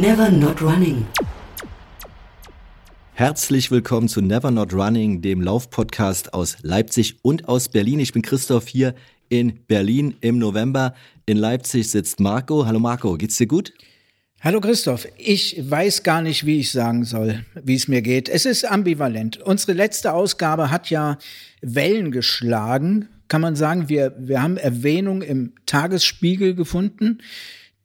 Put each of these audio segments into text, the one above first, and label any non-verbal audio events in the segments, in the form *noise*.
Never Not Running. Herzlich willkommen zu Never Not Running, dem Laufpodcast aus Leipzig und aus Berlin. Ich bin Christoph hier in Berlin im November. In Leipzig sitzt Marco. Hallo Marco, geht's dir gut? Hallo Christoph, ich weiß gar nicht, wie ich sagen soll, wie es mir geht. Es ist ambivalent. Unsere letzte Ausgabe hat ja Wellen geschlagen, kann man sagen. Wir, wir haben Erwähnung im Tagesspiegel gefunden.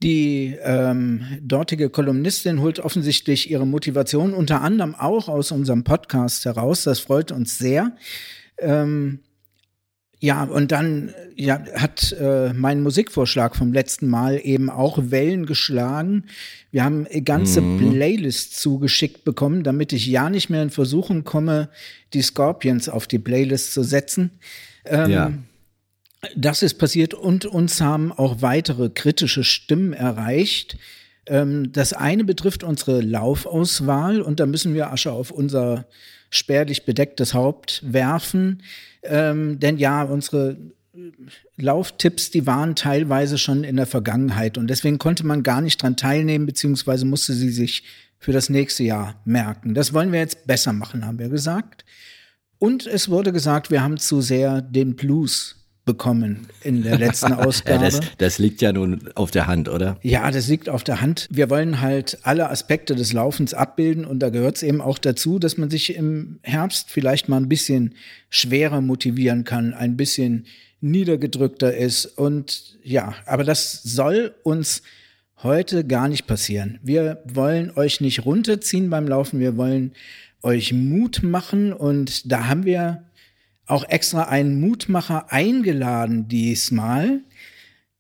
Die ähm, dortige Kolumnistin holt offensichtlich ihre Motivation unter anderem auch aus unserem Podcast heraus. Das freut uns sehr. Ähm, ja, und dann ja, hat äh, mein Musikvorschlag vom letzten Mal eben auch Wellen geschlagen. Wir haben ganze mhm. Playlists zugeschickt bekommen, damit ich ja nicht mehr in Versuchung komme, die Scorpions auf die Playlist zu setzen. Ähm, ja. Das ist passiert und uns haben auch weitere kritische Stimmen erreicht. Ähm, das eine betrifft unsere Laufauswahl und da müssen wir Asche auf unser spärlich bedecktes Haupt werfen. Ähm, denn ja, unsere Lauftipps, die waren teilweise schon in der Vergangenheit und deswegen konnte man gar nicht dran teilnehmen, beziehungsweise musste sie sich für das nächste Jahr merken. Das wollen wir jetzt besser machen, haben wir gesagt. Und es wurde gesagt, wir haben zu sehr den Blues bekommen in der letzten *laughs* Ausgabe. das, das, liegt ja nun auf der Hand, oder? Ja, das liegt auf der Hand. Wir wollen halt alle Aspekte des Laufens abbilden und da gehört es eben auch dazu, dass man sich im Herbst vielleicht mal ein bisschen schwerer motivieren kann, ein bisschen niedergedrückter ist und ja, aber das soll uns heute gar nicht passieren. Wir wollen euch nicht runterziehen beim Laufen, wir wollen euch Mut machen und da haben wir auch extra einen Mutmacher eingeladen diesmal.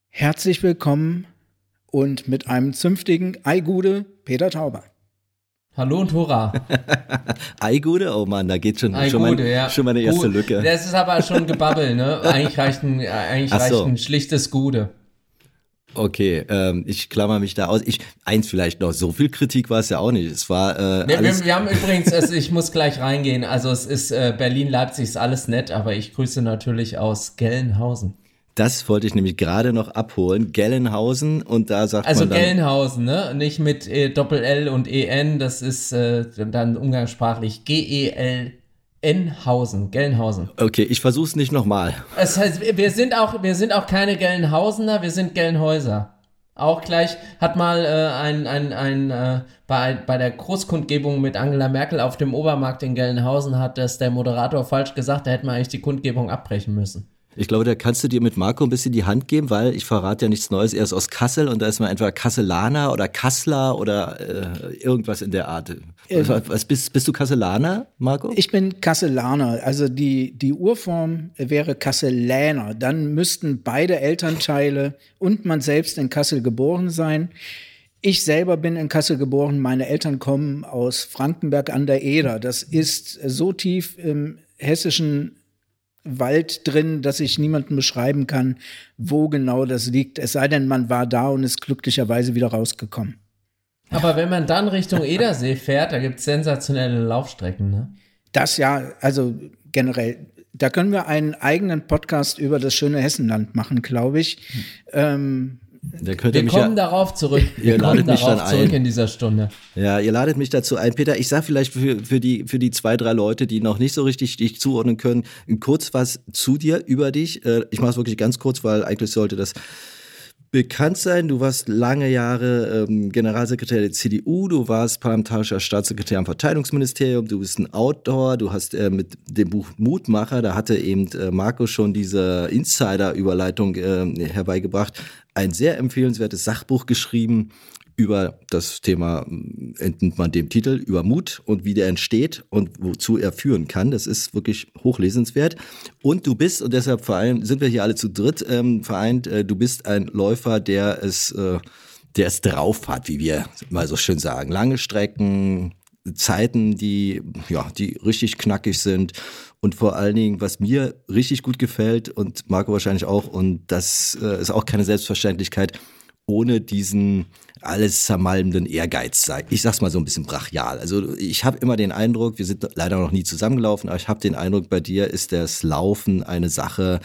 Herzlich willkommen und mit einem zünftigen Eigude Peter Tauber. Hallo und Hurra. *laughs* Eigude? Oh Mann, da geht schon, schon, mein, ja. schon meine erste Gut. Lücke. Das ist aber schon Gebabbel, ne? Eigentlich reicht ein, eigentlich so. reicht ein schlichtes Gude. Okay, ähm, ich klammer mich da aus. Ich eins vielleicht noch. So viel Kritik war es ja auch nicht. Es war. Äh, nee, wir, wir, haben übrigens, also ich muss gleich reingehen. Also es ist äh, Berlin, Leipzig ist alles nett, aber ich grüße natürlich aus Gelnhausen. Das wollte ich nämlich gerade noch abholen. Gelnhausen und da sagt also man dann, Gelnhausen, ne? Nicht mit äh, Doppel L und E N. Das ist äh, dann umgangssprachlich G E L Enhausen, Gelnhausen. Okay, ich versuch's nicht nochmal. Das heißt, wir sind auch, wir sind auch keine Gelnhausener, wir sind Gelnhäuser. Auch gleich hat mal äh, ein, ein, ein äh, bei, bei der Großkundgebung mit Angela Merkel auf dem Obermarkt in Gelnhausen hat das der Moderator falsch gesagt, da hätten wir eigentlich die Kundgebung abbrechen müssen. Ich glaube, da kannst du dir mit Marco ein bisschen die Hand geben, weil ich verrate ja nichts Neues. Er ist aus Kassel und da ist man entweder Kasselaner oder Kassler oder äh, irgendwas in der Art. Ähm, was, bist, bist du Kasselaner, Marco? Ich bin Kasselaner. Also die, die Urform wäre Kasseläner. Dann müssten beide Elternteile und man selbst in Kassel geboren sein. Ich selber bin in Kassel geboren. Meine Eltern kommen aus Frankenberg an der Eder. Das ist so tief im hessischen Wald drin, dass ich niemandem beschreiben kann, wo genau das liegt. Es sei denn, man war da und ist glücklicherweise wieder rausgekommen. Aber wenn man dann Richtung Edersee fährt, da gibt es sensationelle Laufstrecken, ne? Das ja, also generell. Da können wir einen eigenen Podcast über das schöne Hessenland machen, glaube ich. Hm. Ähm, wir kommen ja, darauf zurück. *laughs* Wir kommen darauf zurück ein. in dieser Stunde. Ja, ihr ladet mich dazu ein. Peter, ich sage vielleicht für, für, die, für die zwei, drei Leute, die noch nicht so richtig dich zuordnen können, kurz was zu dir, über dich. Äh, ich mache es wirklich ganz kurz, weil eigentlich sollte das bekannt sein. Du warst lange Jahre ähm, Generalsekretär der CDU, du warst parlamentarischer Staatssekretär am Verteidigungsministerium, du bist ein Autor, du hast äh, mit dem Buch Mutmacher, da hatte eben äh, Marco schon diese Insider-Überleitung äh, herbeigebracht, ein sehr empfehlenswertes Sachbuch geschrieben über das Thema, entnimmt man dem Titel, über Mut und wie der entsteht und wozu er führen kann. Das ist wirklich hochlesenswert. Und du bist, und deshalb verein, sind wir hier alle zu dritt ähm, vereint, äh, du bist ein Läufer, der es, äh, der es drauf hat, wie wir mal so schön sagen. Lange Strecken, Zeiten, die, ja, die richtig knackig sind. Und vor allen Dingen, was mir richtig gut gefällt und Marco wahrscheinlich auch, und das äh, ist auch keine Selbstverständlichkeit, ohne diesen alles zermalmenden Ehrgeiz sei. Ich sag's mal so ein bisschen brachial. Also ich habe immer den Eindruck, wir sind leider noch nie zusammengelaufen, aber ich habe den Eindruck, bei dir ist das Laufen eine Sache,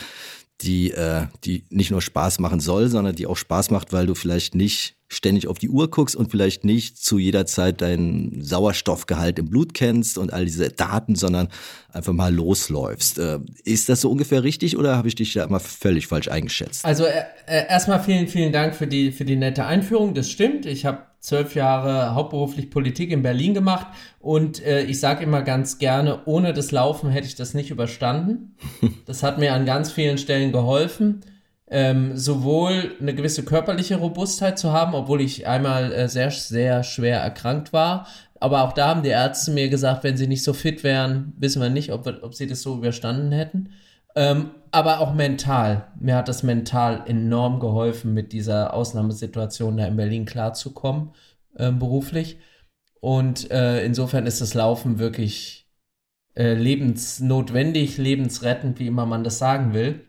die, äh, die nicht nur Spaß machen soll, sondern die auch Spaß macht, weil du vielleicht nicht ständig auf die Uhr guckst und vielleicht nicht zu jeder Zeit deinen Sauerstoffgehalt im Blut kennst und all diese Daten, sondern einfach mal losläufst. Äh, ist das so ungefähr richtig oder habe ich dich da immer völlig falsch eingeschätzt? Also äh, äh, erstmal vielen, vielen Dank für die, für die nette Einführung. Das stimmt. Ich habe zwölf Jahre hauptberuflich Politik in Berlin gemacht und äh, ich sage immer ganz gerne, ohne das Laufen hätte ich das nicht überstanden. *laughs* Das hat mir an ganz vielen Stellen geholfen. Ähm, sowohl eine gewisse körperliche Robustheit zu haben, obwohl ich einmal äh, sehr, sehr schwer erkrankt war. Aber auch da haben die Ärzte mir gesagt, wenn sie nicht so fit wären, wissen wir nicht, ob, ob sie das so überstanden hätten. Ähm, aber auch mental. Mir hat das mental enorm geholfen, mit dieser Ausnahmesituation da in Berlin klarzukommen, äh, beruflich. Und äh, insofern ist das Laufen wirklich äh, lebensnotwendig, lebensrettend, wie immer man das sagen will.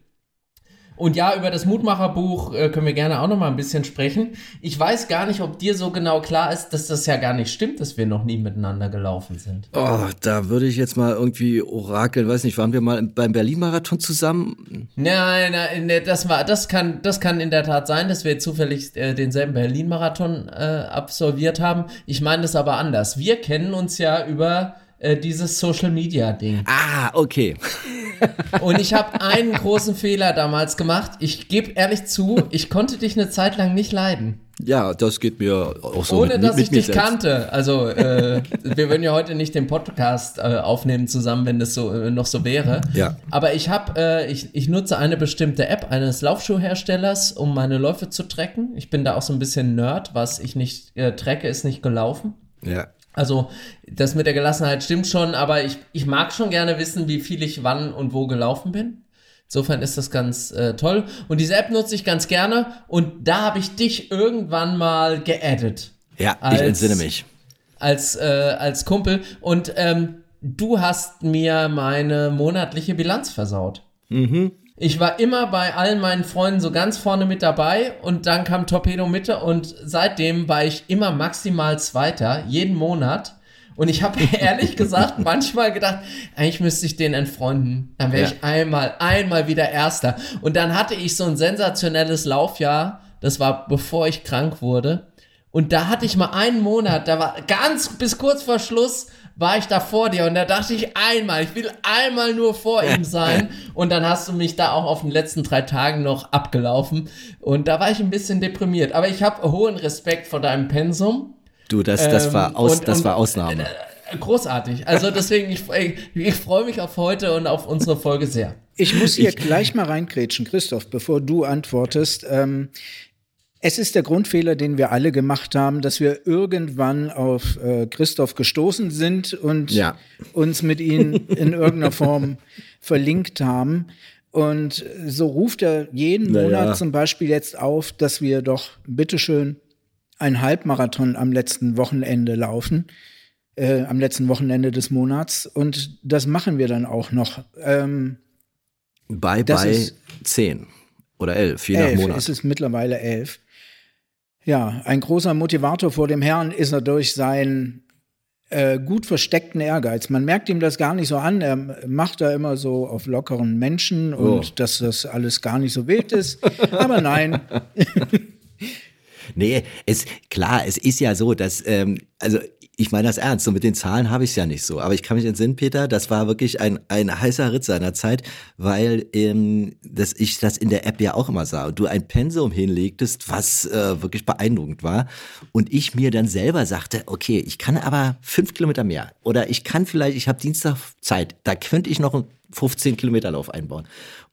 Und ja, über das Mutmacherbuch äh, können wir gerne auch noch mal ein bisschen sprechen. Ich weiß gar nicht, ob dir so genau klar ist, dass das ja gar nicht stimmt, dass wir noch nie miteinander gelaufen sind. Oh, da würde ich jetzt mal irgendwie orakeln, weiß nicht, waren wir mal beim Berlin-Marathon zusammen? Nein, nein, nein, das war, das kann, das kann in der Tat sein, dass wir zufällig äh, denselben Berlin-Marathon äh, absolviert haben. Ich meine das aber anders. Wir kennen uns ja über äh, dieses Social-Media-Ding. Ah, okay. Und ich habe einen *laughs* großen Fehler damals gemacht. Ich gebe ehrlich zu, ich konnte dich eine Zeit lang nicht leiden. Ja, das geht mir auch so. Ohne mit, dass mit ich dich selbst. kannte. Also, äh, wir würden ja heute nicht den Podcast äh, aufnehmen zusammen, wenn das so äh, noch so wäre. Ja. Aber ich habe, äh, ich, ich nutze eine bestimmte App eines Laufschuhherstellers, um meine Läufe zu tracken. Ich bin da auch so ein bisschen Nerd. Was ich nicht äh, tracke, ist nicht gelaufen. Ja. Also, das mit der Gelassenheit stimmt schon, aber ich, ich mag schon gerne wissen, wie viel ich wann und wo gelaufen bin. Insofern ist das ganz äh, toll. Und diese App nutze ich ganz gerne. Und da habe ich dich irgendwann mal geaddet. Ja, ich Als- entsinne mich. Als, äh, als Kumpel. Und ähm, du hast mir meine monatliche Bilanz versaut. Ich war immer bei allen meinen Freunden so ganz vorne mit dabei und dann kam Torpedo Mitte und seitdem war ich immer maximal Zweiter, jeden Monat. Und ich habe *laughs* ehrlich gesagt manchmal gedacht, eigentlich müsste ich den entfreunden. Dann wäre Ja. ich einmal, einmal wieder Erster. Und dann hatte ich so ein sensationelles Laufjahr. Das war bevor ich krank wurde. Und da hatte ich mal einen Monat, da war ganz bis kurz vor Schluss war ich da vor dir und da dachte ich einmal, ich will einmal nur vor ihm sein und dann hast du mich da auch auf den letzten drei Tagen noch abgelaufen und da war ich ein bisschen deprimiert, aber ich habe hohen Respekt vor deinem Pensum. Du, das, das, Ähm, war, aus, und- das und- war Ausnahme. Äh, Großartig. Also deswegen, ich, ich, ich freue mich auf heute und auf unsere Folge sehr. Ich muss hier gleich mal reingrätschen, Christoph, bevor du antwortest. Ähm, es ist der Grundfehler, den wir alle gemacht haben, dass wir irgendwann auf äh, Christoph gestoßen sind und Ja. uns mit ihm in *laughs* irgendeiner Form verlinkt haben. Und so ruft er jeden Naja. Monat zum Beispiel jetzt auf, dass wir doch bitteschön ein Halbmarathon am letzten Wochenende laufen, äh, am letzten Wochenende des Monats. Und das machen wir dann auch noch. Ähm, bei ist- 10 oder 11, je nach elf, Monat. ist es mittlerweile elf. Ja, ein großer Motivator vor dem Herrn ist er durch seinen äh, gut versteckten Ehrgeiz. Man merkt ihm das gar nicht so an. Er macht da immer so auf lockeren Menschen und Oh. dass das alles gar nicht so wild ist. Aber nein, *laughs* Nee, es, klar, es ist ja so, dass, ähm, also ich meine das ernst, so mit den Zahlen habe ich es ja nicht so. Aber ich kann mich entsinnen, Peter, das war wirklich ein, ein heißer Ritt seiner Zeit, weil ähm, dass ich das in der App ja auch immer sah. Und du ein Pensum hinlegtest, was äh, wirklich beeindruckend war. Und ich mir dann selber sagte, okay, ich kann aber fünf Kilometer mehr. Oder ich kann vielleicht, ich habe Dienstag Zeit, da könnte ich noch einen 15 Kilometer Lauf einbauen.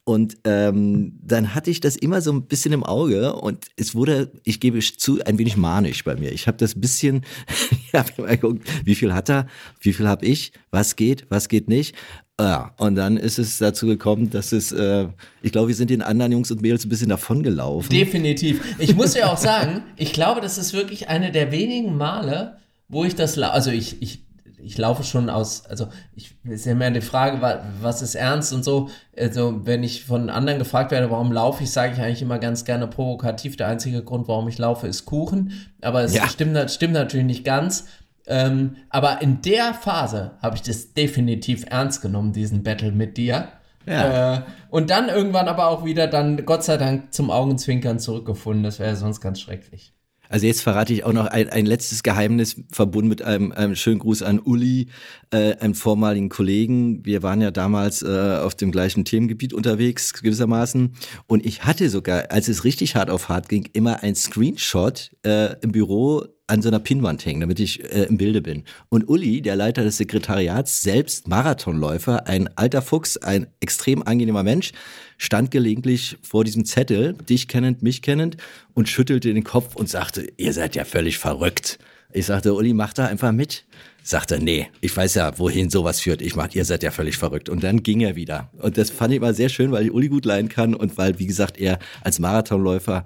Und ähm, dann hatte ich das immer so ein bisschen im Auge und es wurde, ich gebe zu, ein wenig manisch bei mir. Ich habe das bisschen, *laughs* ich habe immer geguckt, wie viel hat er, wie viel habe ich, was geht, was geht nicht. Ja, und dann ist es dazu gekommen, dass es, äh, ich glaube, wir sind den anderen Jungs und Mädels ein bisschen davongelaufen. Definitiv. Ich muss ja auch sagen, ich glaube, das ist wirklich eine der wenigen Male, wo ich das, also ich, ich, ich laufe schon aus, also ich ist ja mehr die Frage, wa- was ist ernst und so. Also wenn ich von anderen gefragt werde, warum laufe ich, sage ich eigentlich immer ganz gerne provokativ. Der einzige Grund, warum ich laufe, ist Kuchen. Aber es Ja. stimmt, stimmt natürlich nicht ganz. Ähm, aber in der Phase habe ich das definitiv ernst genommen, diesen Battle mit dir. Ja. Äh, und dann irgendwann aber auch wieder dann, Gott sei Dank, zum Augenzwinkern zurückgefunden. Das wäre sonst ganz schrecklich. Also jetzt verrate ich auch noch ein, ein letztes Geheimnis, verbunden mit einem, einem schönen Gruß an Uli, äh, einem vormaligen Kollegen. Wir waren ja damals äh, auf dem gleichen Themengebiet unterwegs, gewissermaßen. Und ich hatte sogar, als es richtig hart auf hart ging, immer ein Screenshot äh, im Büro an so einer Pinnwand hängen, damit ich äh, im Bilde bin. Und Uli, der Leiter des Sekretariats, selbst Marathonläufer, ein alter Fuchs, ein extrem angenehmer Mensch, stand gelegentlich vor diesem Zettel, dich kennend, mich kennend, und schüttelte den Kopf und sagte, ihr seid ja völlig verrückt. Ich sagte, Uli, mach da einfach mit. Sagte, nee, ich weiß ja, wohin sowas führt. Ich mach, ihr seid ja völlig verrückt. Und dann ging er wieder. Und das fand ich mal sehr schön, weil ich Uli gut leiden kann und weil, wie gesagt, er als Marathonläufer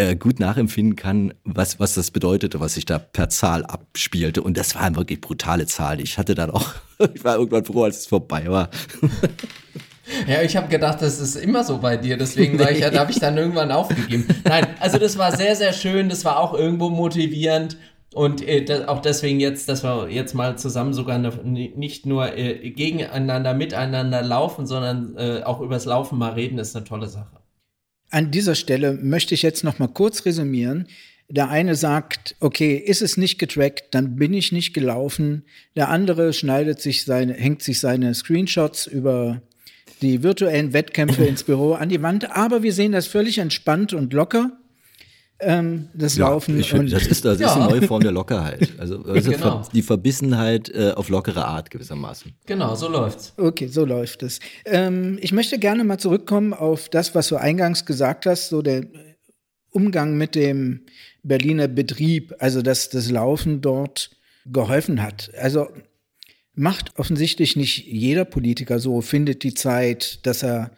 äh, gut nachempfinden kann, was, was das bedeutete, was sich da per Zahl abspielte. Und das waren wirklich brutale Zahlen. Ich hatte dann auch, *laughs* ich war irgendwann froh, als es vorbei war. Ja, ich habe gedacht, das ist immer so bei dir, deswegen war ich, habe ich dann irgendwann aufgegeben. Nein, also das war sehr, sehr schön, das war auch irgendwo motivierend und äh, das, auch deswegen jetzt, dass wir jetzt mal zusammen sogar eine, nicht nur äh, gegeneinander, miteinander laufen, sondern äh, auch übers Laufen mal reden, ist eine tolle Sache. An dieser Stelle möchte ich jetzt noch mal kurz resümieren. Der eine sagt, okay, ist es nicht getrackt, dann bin ich nicht gelaufen. Der andere schneidet sich seine, hängt sich seine Screenshots über die virtuellen Wettkämpfe *laughs* ins Büro an die Wand. Aber wir sehen das völlig entspannt und locker, ähm, das Laufen. ich und das ist, das ist Ja. eine neue Form der Lockerheit. Also, *laughs* also Genau. die Verbissenheit äh, auf lockere Art gewissermaßen. Genau, so läuft's. Okay, so läuft es. Ähm, ich möchte gerne mal zurückkommen auf das, was du eingangs gesagt hast, so der Umgang mit dem Berliner Betrieb, also dass das Laufen dort geholfen hat. Also macht offensichtlich nicht jeder Politiker so, findet die Zeit, dass er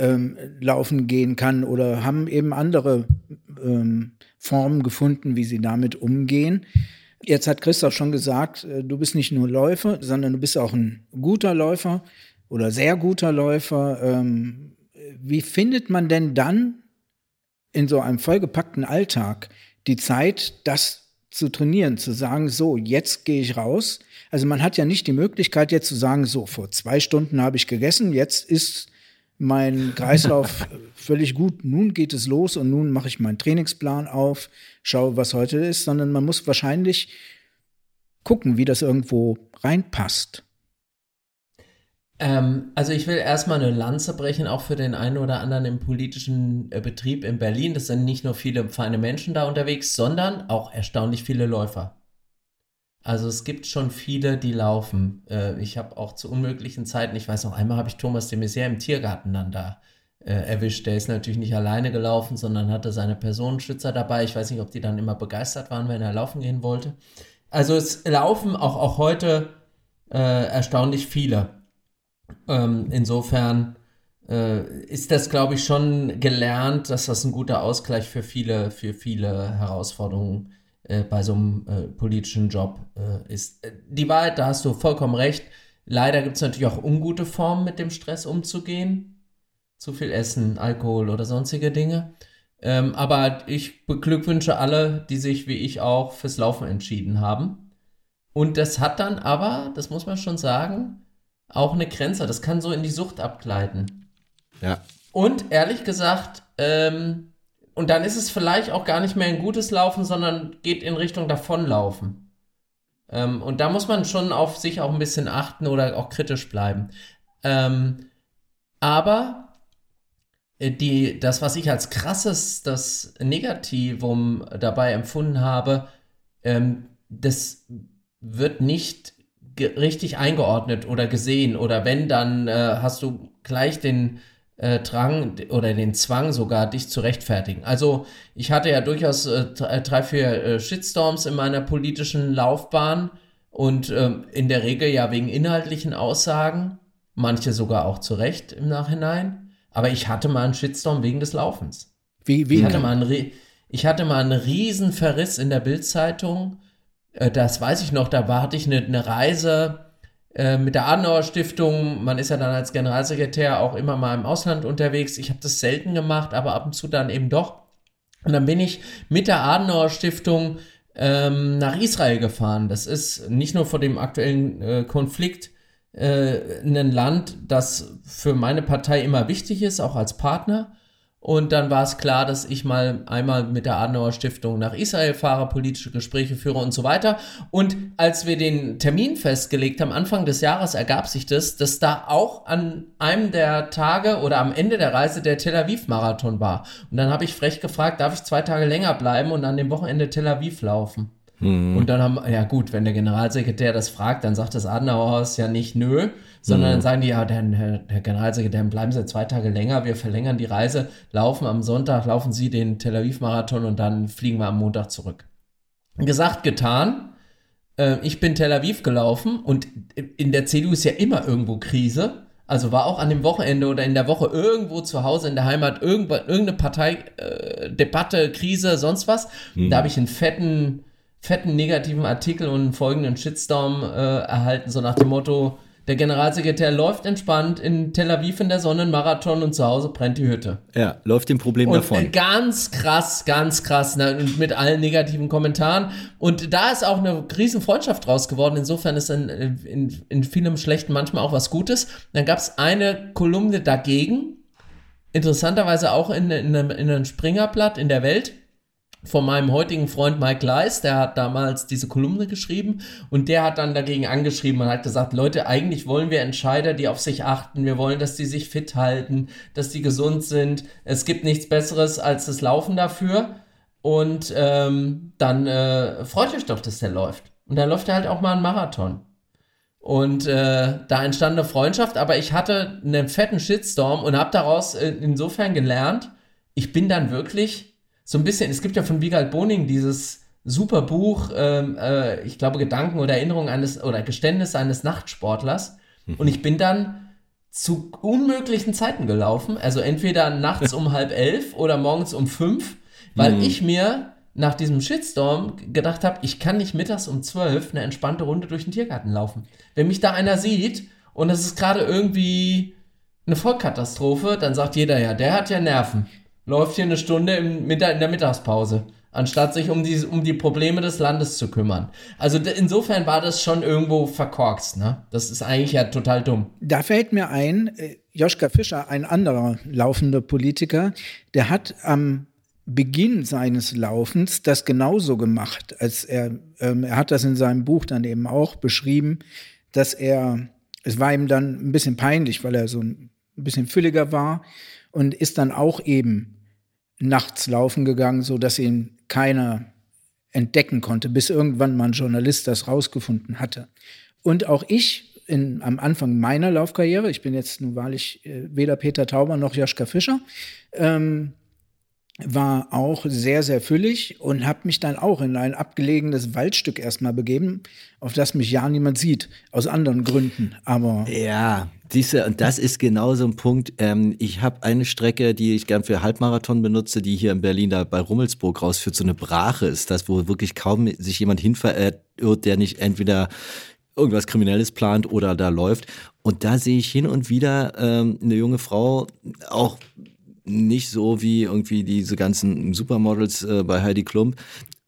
ähm, laufen gehen kann oder haben eben andere ähm, Formen gefunden, wie sie damit umgehen. Jetzt hat Christoph schon gesagt, äh, du bist nicht nur Läufer, sondern du bist auch ein guter Läufer oder sehr guter Läufer. Ähm, wie findet man denn dann in so einem vollgepackten Alltag die Zeit, das zu trainieren, zu sagen, so, jetzt gehe ich raus. Also man hat ja nicht die Möglichkeit jetzt zu sagen, so, vor zwei Stunden habe ich gegessen, jetzt ist mein Kreislauf völlig gut, nun geht es los und nun mache ich meinen Trainingsplan auf, schaue, was heute ist, sondern man muss wahrscheinlich gucken, wie das irgendwo reinpasst. Ähm, also ich will erstmal eine Lanze brechen, auch für den einen oder anderen im politischen äh, Betrieb in Berlin. Das sind nicht nur viele feine Menschen da unterwegs, sondern auch erstaunlich viele Läufer. Also es gibt schon viele, die laufen. Äh, ich habe auch zu unmöglichen Zeiten, ich weiß noch, einmal habe ich Thomas de Maizière im Tiergarten dann da äh, erwischt. Der ist natürlich nicht alleine gelaufen, sondern hatte seine Personenschützer dabei. Ich weiß nicht, ob die dann immer begeistert waren, wenn er laufen gehen wollte. Also es laufen auch, auch heute äh, erstaunlich viele. Ähm, insofern äh, ist das, glaube ich, schon gelernt, dass das ein guter Ausgleich für viele, für viele Herausforderungen äh, bei so einem äh, politischen Job äh, ist. Äh, Die Wahrheit, da hast du vollkommen recht. Leider gibt es natürlich auch ungute Formen, mit dem Stress umzugehen. Zu viel Essen, Alkohol oder sonstige Dinge. Ähm, aber ich beglückwünsche alle, die sich wie ich auch fürs Laufen entschieden haben. Und das hat dann aber, das muss man schon sagen, auch eine Grenze. Das kann so in die Sucht abgleiten. Ja. Und ehrlich gesagt, ähm, und dann ist es vielleicht auch gar nicht mehr ein gutes Laufen, sondern geht in Richtung Davonlaufen. Ähm, und da muss man schon auf sich auch ein bisschen achten oder auch kritisch bleiben. Ähm, aber äh, die, das, was ich als krasses, das Negativum dabei empfunden habe, ähm, das wird nicht richtig eingeordnet oder gesehen. Oder wenn, dann äh, hast du gleich den äh, Drang oder den Zwang sogar, dich zu rechtfertigen. Also ich hatte ja durchaus äh, drei, vier äh, Shitstorms in meiner politischen Laufbahn und ähm, in der Regel ja wegen inhaltlichen Aussagen, manche sogar auch zu Recht im Nachhinein. Aber ich hatte mal einen Shitstorm wegen des Laufens. Wie, wie Ich hatte, mal einen, Rie- ich hatte mal einen riesen Verriss in der Bildzeitung äh, das weiß ich noch, da war, hatte ich eine, eine Reise äh, mit der Adenauer Stiftung. Man ist ja dann als Generalsekretär auch immer mal im Ausland unterwegs. Ich habe das selten gemacht, aber ab und zu dann eben doch. Und dann bin ich mit der Adenauer Stiftung ähm, nach Israel gefahren. Das ist nicht nur vor dem aktuellen äh, Konflikt äh, ein Land, das für meine Partei immer wichtig ist, auch als Partner. Und dann war es klar, dass ich mal einmal mit der Adenauer Stiftung nach Israel fahre, politische Gespräche führe und so weiter. Und als wir den Termin festgelegt haben, Anfang des Jahres ergab sich das, dass da auch an einem der Tage oder am Ende der Reise der Tel Aviv-Marathon war. Und dann habe ich frech gefragt, darf ich zwei Tage länger bleiben und an dem Wochenende Tel Aviv laufen? Mhm. Und dann haben, ja gut, wenn der Generalsekretär das fragt, dann sagt das Adenauerhaus ja nicht nö, sondern dann sagen die, ja, der, Herr, Herr Generalsekretär, bleiben Sie zwei Tage länger, wir verlängern die Reise, laufen am Sonntag, laufen Sie den Tel Aviv-Marathon und dann fliegen wir am Montag zurück. Gesagt, getan. Äh, ich bin Tel Aviv gelaufen und in der CDU ist ja immer irgendwo Krise. Also war auch an dem Wochenende oder in der Woche irgendwo zu Hause in der Heimat irgendwo- irgendeine Parteidebatte, äh, Krise, sonst was. Da habe ich einen fetten, fetten negativen Artikel und einen folgenden Shitstorm äh, erhalten, so nach dem Motto, der Generalsekretär läuft entspannt in Tel Aviv in der Sonne einen Marathon und zu Hause brennt die Hütte. Ja, läuft dem Problem Und äh, davon. ganz krass, ganz krass, ne, und mit allen negativen Kommentaren. Und da ist auch eine riesen Freundschaft draus geworden. Insofern ist in, in, in vielem Schlechten manchmal auch was Gutes. Dann gab es eine Kolumne dagegen, interessanterweise auch in, in, einem- in einem Springerblatt in der Welt von meinem heutigen Freund Mike Leis, der hat damals diese Kolumne geschrieben und der hat dann dagegen angeschrieben und hat gesagt, Leute, eigentlich wollen wir Entscheider, die auf sich achten, wir wollen, dass die sich fit halten, dass die gesund sind. Es gibt nichts Besseres als das Laufen dafür und ähm, dann äh, freut euch doch, dass der läuft. Und dann läuft er halt auch mal einen Marathon. Und äh, da entstand eine Freundschaft, aber ich hatte einen fetten Shitstorm und habe daraus insofern gelernt, ich bin dann wirklich so ein bisschen, es gibt ja von Wiegald Boning dieses super Buch, ähm, äh, ich glaube Gedanken oder Erinnerungen eines oder Geständnisse eines Nachtsportlers. Und ich bin dann zu unmöglichen Zeiten gelaufen, also entweder nachts um *laughs* halb elf oder morgens um fünf, weil ich mir nach diesem Shitstorm gedacht habe, ich kann nicht mittags um zwölf eine entspannte Runde durch den Tiergarten laufen. Wenn mich da einer sieht und es ist gerade irgendwie eine Vollkatastrophe, dann sagt jeder ja, der hat ja Nerven. Läuft hier eine Stunde in der Mittagspause, anstatt sich um die, um die Probleme des Landes zu kümmern. Also insofern war das schon irgendwo verkorkst, ne? Das ist eigentlich ja total dumm. Da fällt mir ein, äh, Joschka Fischer, ein anderer laufender Politiker, der hat am Beginn seines Laufens das genauso gemacht, als er, ähm, er hat das in seinem Buch dann eben auch beschrieben, dass er, es war ihm dann ein bisschen peinlich, weil er so ein bisschen fülliger war und ist dann auch eben nachts laufen gegangen, so dass ihn keiner entdecken konnte, bis irgendwann mal ein Journalist das rausgefunden hatte. Und auch ich in, am Anfang meiner Laufkarriere, ich bin jetzt nun wahrlich äh, weder Peter Tauber noch Joschka Fischer, ähm, war auch sehr, sehr füllig und habe mich dann auch in ein abgelegenes Waldstück erstmal begeben, auf das mich ja niemand sieht, aus anderen Gründen. Aber Ja, diese, und das ist genau so ein Punkt. Ähm, ich habe eine Strecke, die ich gern für Halbmarathon benutze, die hier in Berlin da bei Rummelsburg rausführt. So eine Brache ist das, wo wirklich kaum sich jemand hinverirrt, der nicht entweder irgendwas Kriminelles plant oder da läuft. Und da sehe ich hin und wieder ähm, eine junge Frau, auch nicht so wie irgendwie diese ganzen Supermodels äh, bei Heidi Klum.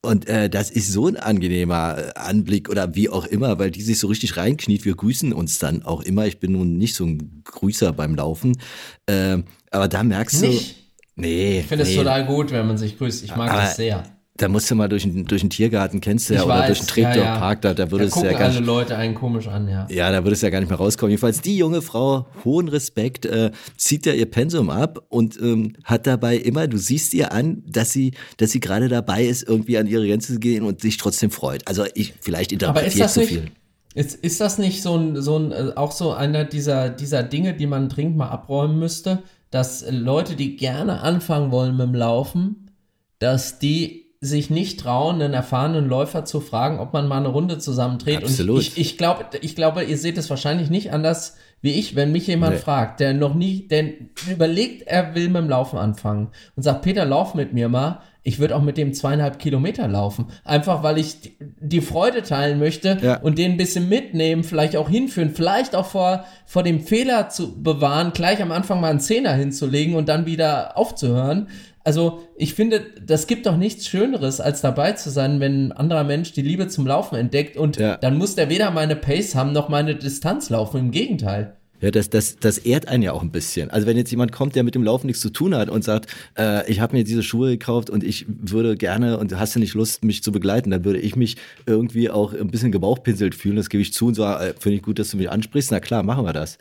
Und äh, das ist so ein angenehmer äh, Anblick oder wie auch immer, weil die sich so richtig reinkniet. Wir grüßen uns dann auch immer. Ich bin nun nicht so ein Grüßer beim Laufen. Äh, aber da merkst Nicht? du. Nee. Ich finde es nee. total gut, wenn man sich grüßt. Ich mag Aber das sehr. Da musst du mal durch, den- durch den Tiergarten, kennst du ja, Ich oder weiß, durch den Treptow-Park, da, da würde da es ja gar alle nicht, Leute einen komisch an, ja. ja, da würde es ja gar nicht mehr rauskommen. Jedenfalls die junge Frau, hohen Respekt, äh, zieht ja ihr Pensum ab und ähm, hat dabei immer, du siehst ihr an, dass sie, dass sie gerade dabei ist, irgendwie an ihre Grenze zu gehen und sich trotzdem freut. Also ich, vielleicht interpretiere zu viel. ist, ist das nicht so ein, so ein, äh, auch so einer dieser, dieser Dinge, die man dringend mal abräumen müsste, dass Leute, die gerne anfangen wollen mit dem Laufen, dass die sich nicht trauen, einen erfahrenen Läufer zu fragen, ob man mal eine Runde zusammendreht. Absolut. Und ich, ich, glaube, ich glaube, ihr seht es wahrscheinlich nicht anders wie ich, wenn mich jemand Nee. fragt, der noch nie, der überlegt, er will mit dem Laufen anfangen und sagt, Peter, lauf mit mir mal. ich würde auch mit dem zweieinhalb Kilometer laufen. Einfach weil ich die- Freude teilen möchte Ja. und den ein bisschen mitnehmen, vielleicht auch hinführen, vielleicht auch vor, vor dem Fehler zu bewahren, gleich am Anfang mal einen Zehner hinzulegen und dann wieder aufzuhören. Also ich finde, das gibt doch nichts Schöneres, als dabei zu sein, wenn ein anderer Mensch die Liebe zum Laufen entdeckt und Ja. dann muss der weder meine Pace haben noch meine Distanz laufen. Im Gegenteil. Ja, das, das, das ehrt einen ja auch ein bisschen. Also wenn jetzt jemand kommt, der mit dem Laufen nichts zu tun hat und sagt, äh, ich habe mir diese Schuhe gekauft und ich würde gerne und hast du nicht Lust, mich zu begleiten, dann würde ich mich irgendwie auch ein bisschen gebauchpinselt fühlen. Das gebe ich zu und so, äh, finde ich gut, dass du mich ansprichst. Na klar, machen wir das.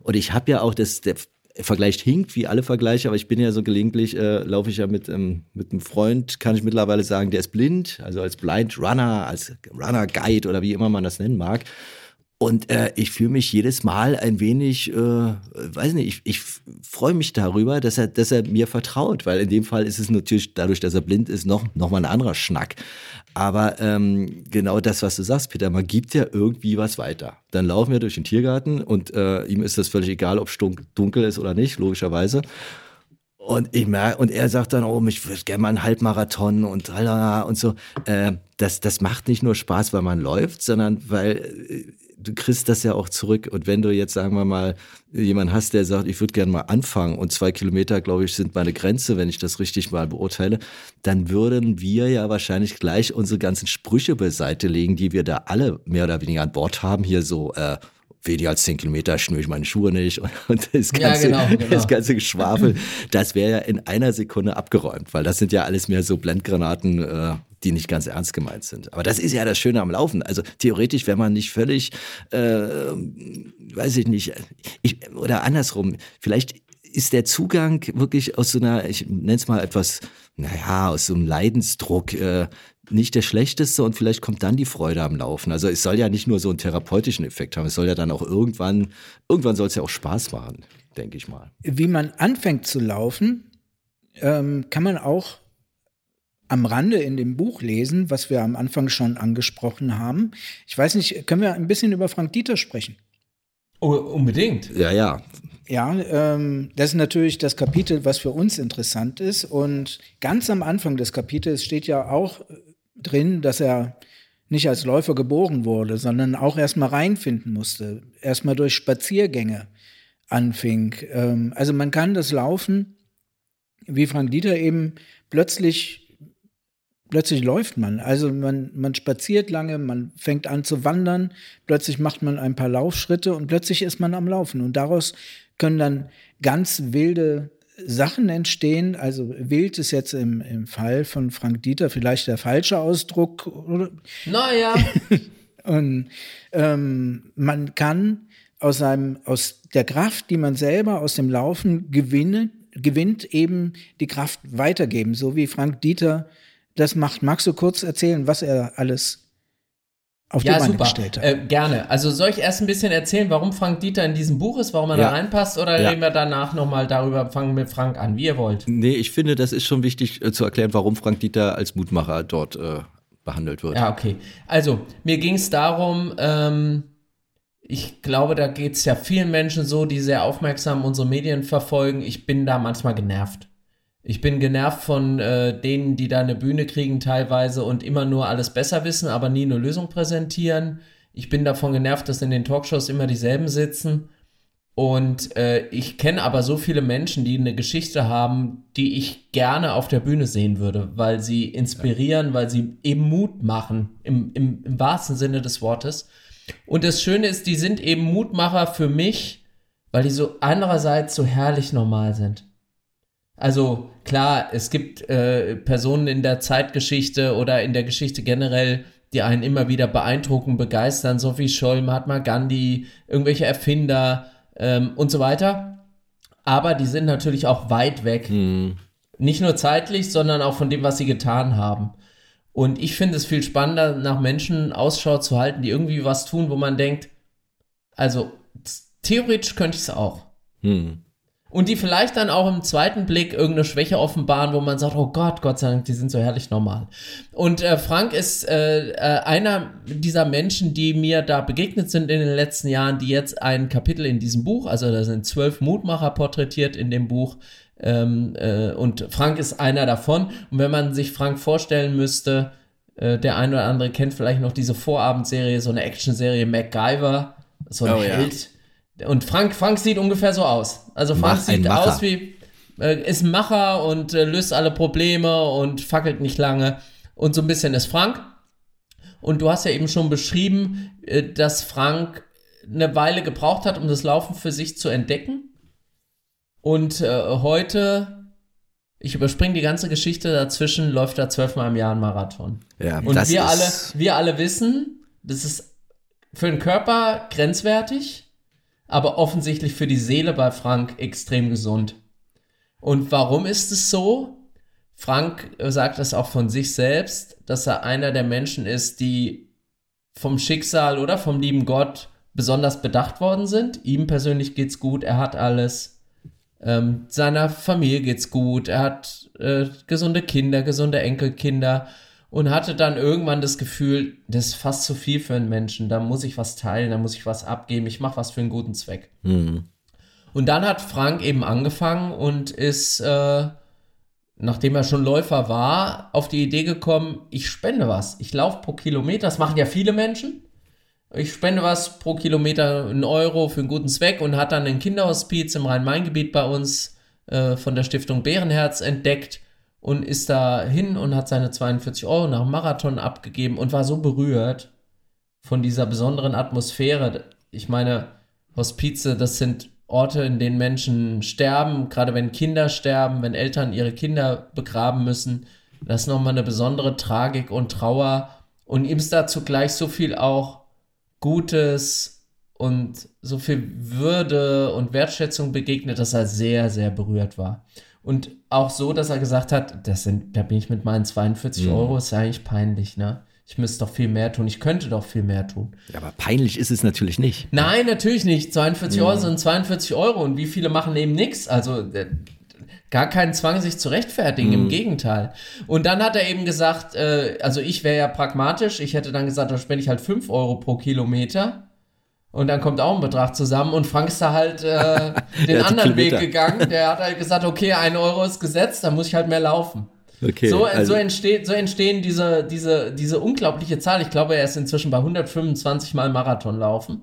Und ich habe ja auch das, der Vergleich hinkt, wie alle Vergleiche, aber ich bin ja so gelegentlich, äh, laufe ich ja mit, ähm, mit einem Freund, kann ich mittlerweile sagen, der ist blind, also als Blind Runner, als Runner Guide oder wie immer man das nennen mag. Und äh, ich fühle mich jedes Mal ein wenig, äh, weiß nicht, ich, ich freue mich darüber, dass er, dass er mir vertraut, weil in dem Fall ist es natürlich dadurch, dass er blind ist, noch, noch mal ein anderer Schnack. Aber ähm, genau das, was du sagst, Peter, man gibt ja irgendwie was weiter. Dann laufen wir durch den Tiergarten und äh, ihm ist das völlig egal, ob es dunkel ist oder nicht, logischerweise. Und ich merke, und er sagt dann, oh, ich würde gerne mal einen Halbmarathon und und so. Äh, das, das macht nicht nur Spaß, weil man läuft, sondern weil äh, du kriegst das ja auch zurück. Und wenn du jetzt, sagen wir mal, jemanden hast, der sagt, ich würde gerne mal anfangen und zwei Kilometer, glaube ich, sind meine Grenze, wenn ich das richtig mal beurteile, dann würden wir ja wahrscheinlich gleich unsere ganzen Sprüche beiseite legen, die wir da alle mehr oder weniger an Bord haben. Hier so, äh, weniger als 10 Kilometer schnüre ich meine Schuhe nicht und, *laughs* und das Ja, ganze, genau, *laughs* genau. das ganze Geschwafel, das wäre ja in einer Sekunde abgeräumt, weil das sind ja alles mehr so Blendgranaten, äh, die nicht ganz ernst gemeint sind. Aber das ist ja das Schöne am Laufen. Also theoretisch, wenn man nicht völlig, äh, weiß ich nicht, ich, oder andersrum, vielleicht ist der Zugang wirklich aus so einer, ich nenne es mal etwas, naja, aus so einem Leidensdruck äh, nicht der schlechteste und vielleicht kommt dann die Freude am Laufen. Also es soll ja nicht nur so einen therapeutischen Effekt haben, es soll ja dann auch irgendwann, irgendwann soll es ja auch Spaß machen, denke ich mal. Wie man anfängt zu laufen, ähm, kann man auch am Rande in dem Buch lesen, was wir am Anfang schon angesprochen haben. Ich weiß nicht, können wir ein bisschen über Frank Dieter sprechen? Oh, unbedingt. Ja, ja. Ja, ähm, das ist natürlich das Kapitel, was für uns interessant ist. Und ganz am Anfang des Kapitels steht ja auch drin, dass er nicht als Läufer geboren wurde, sondern auch erstmal reinfinden musste, erstmal durch Spaziergänge anfing. Ähm, also man kann das Laufen, wie Frank Dieter eben, plötzlich plötzlich läuft man. Also man, man spaziert lange, man fängt an zu wandern, plötzlich macht man ein paar Laufschritte und plötzlich ist man am Laufen. Und daraus können dann ganz wilde Sachen entstehen. Also wild ist jetzt im, im Fall von Frank Dieter vielleicht der falsche Ausdruck. Oder? Naja, *laughs* Und ähm, man kann aus seinem, aus der Kraft, die man selber aus dem Laufen gewinne, gewinnt, eben die Kraft weitergeben, so wie Frank Dieter das macht. Magst du kurz erzählen, was er alles auf ja, die Beine super. gestellt hat? Äh, gerne. Also soll ich erst ein bisschen erzählen, warum Frank Dieter in diesem Buch ist, warum er Ja. da reinpasst, oder Ja. reden wir danach nochmal darüber, fangen mit Frank an, wie ihr wollt. Nee, ich finde, das ist schon wichtig äh, zu erklären, warum Frank Dieter als Mutmacher dort äh, behandelt wird. Ja, okay. Also, mir ging es darum, ähm, ich glaube, da geht es ja vielen Menschen so, die sehr aufmerksam unsere Medien verfolgen. Ich bin da manchmal genervt. Ich bin genervt von äh, denen, die da eine Bühne kriegen teilweise und immer nur alles besser wissen, aber nie eine Lösung präsentieren. Ich bin davon genervt, dass in den Talkshows immer dieselben sitzen. Und äh, ich kenne aber so viele Menschen, die eine Geschichte haben, die ich gerne auf der Bühne sehen würde, weil sie inspirieren, weil sie eben Mut machen, im, im, im wahrsten Sinne des Wortes. Und das Schöne ist, die sind eben Mutmacher für mich, weil die so andererseits so herrlich normal sind. Also klar, es gibt äh, Personen in der Zeitgeschichte oder in der Geschichte generell, die einen immer wieder beeindrucken, begeistern, so wie Scholl, Mahatma Gandhi, irgendwelche Erfinder ähm, und so weiter. Aber die sind natürlich auch weit weg. Nicht nur zeitlich, sondern auch von dem, was sie getan haben. Und ich finde es viel spannender, nach Menschen Ausschau zu halten, die irgendwie was tun, wo man denkt, also theoretisch könnte ich es auch. Hm. Und die vielleicht dann auch im zweiten Blick irgendeine Schwäche offenbaren, wo man sagt, oh Gott, Gott sei Dank, die sind so herrlich normal. Und äh, Frank ist äh, äh, einer dieser Menschen, die mir da begegnet sind in den letzten Jahren, die jetzt ein Kapitel in diesem Buch, also da sind zwölf Mutmacher porträtiert in dem Buch, ähm, äh, und Frank ist einer davon. Und wenn man sich Frank vorstellen müsste, äh, der ein oder andere kennt vielleicht noch diese Vorabendserie, so eine Actionserie MacGyver, so ein Oh, ja. Und Frank, Frank sieht ungefähr so aus. Also Frank Mach- sieht aus wie, äh, ist ein Macher und äh, löst alle Probleme und fackelt nicht lange. Und so ein bisschen ist Frank. Und du hast ja eben schon beschrieben, äh, dass Frank eine Weile gebraucht hat, um das Laufen für sich zu entdecken. Und äh, heute, ich überspringe die ganze Geschichte dazwischen, läuft er zwölfmal im Jahr ein Marathon. Ja, Und das wir alle, ist, wir alle wissen, das ist für den Körper grenzwertig, aber offensichtlich für die Seele bei Frank extrem gesund. Und warum ist es so? Frank äh, sagt das auch von sich selbst, dass er einer der Menschen ist, die vom Schicksal oder vom lieben Gott besonders bedacht worden sind. Ihm persönlich geht's gut, er hat alles. Ähm, seiner Familie geht's gut, er hat äh, gesunde Kinder, gesunde Enkelkinder und hatte dann irgendwann das Gefühl, das ist fast zu viel für einen Menschen, da muss ich was teilen, da muss ich was abgeben, ich mache was für einen guten Zweck. hm, Und dann hat Frank eben angefangen und ist, äh, nachdem er schon Läufer war, auf die Idee gekommen, ich spende was. Ich laufe pro Kilometer, das machen ja viele Menschen. Ich spende was pro Kilometer, einen Euro für einen guten Zweck und hat dann ein Kinderhospiz im Rhein-Main-Gebiet bei uns äh, von der Stiftung Bärenherz entdeckt und ist da hin und hat seine 42 Euro nach dem Marathon abgegeben und war so berührt von dieser besonderen Atmosphäre. Ich meine, Hospize, das sind Orte, in denen Menschen sterben, gerade wenn Kinder sterben, wenn Eltern ihre Kinder begraben müssen. Das ist nochmal eine besondere Tragik und Trauer. Und ihm ist da zugleich so viel auch Gutes und so viel Würde und Wertschätzung begegnet, dass er sehr, sehr berührt war. Und auch so, dass er gesagt hat, das sind, da bin ich mit meinen 42 Mhm. Euro, ist ja eigentlich peinlich, ne? Ich müsste doch viel mehr tun. Ich könnte doch viel mehr tun. ja, aber peinlich ist es natürlich nicht. Nein, natürlich nicht. 42 Euro sind 42 Euro und wie viele machen eben nichts? Also äh, gar keinen Zwang, sich zu rechtfertigen, im Gegenteil. Und dann hat er eben gesagt, äh, also ich wäre ja pragmatisch, ich hätte dann gesagt, da spende ich halt 5 Euro pro Kilometer. Und dann kommt auch ein Betrag zusammen und Frank ist da halt äh, *laughs* den anderen Weg gegangen. Der hat halt gesagt, okay, ein Euro ist gesetzt, dann muss ich halt mehr laufen. Okay, So, also, so, entsteht, so entstehen diese, diese, diese unglaubliche Zahl. Ich glaube, er ist inzwischen bei 125 Mal Marathon laufen.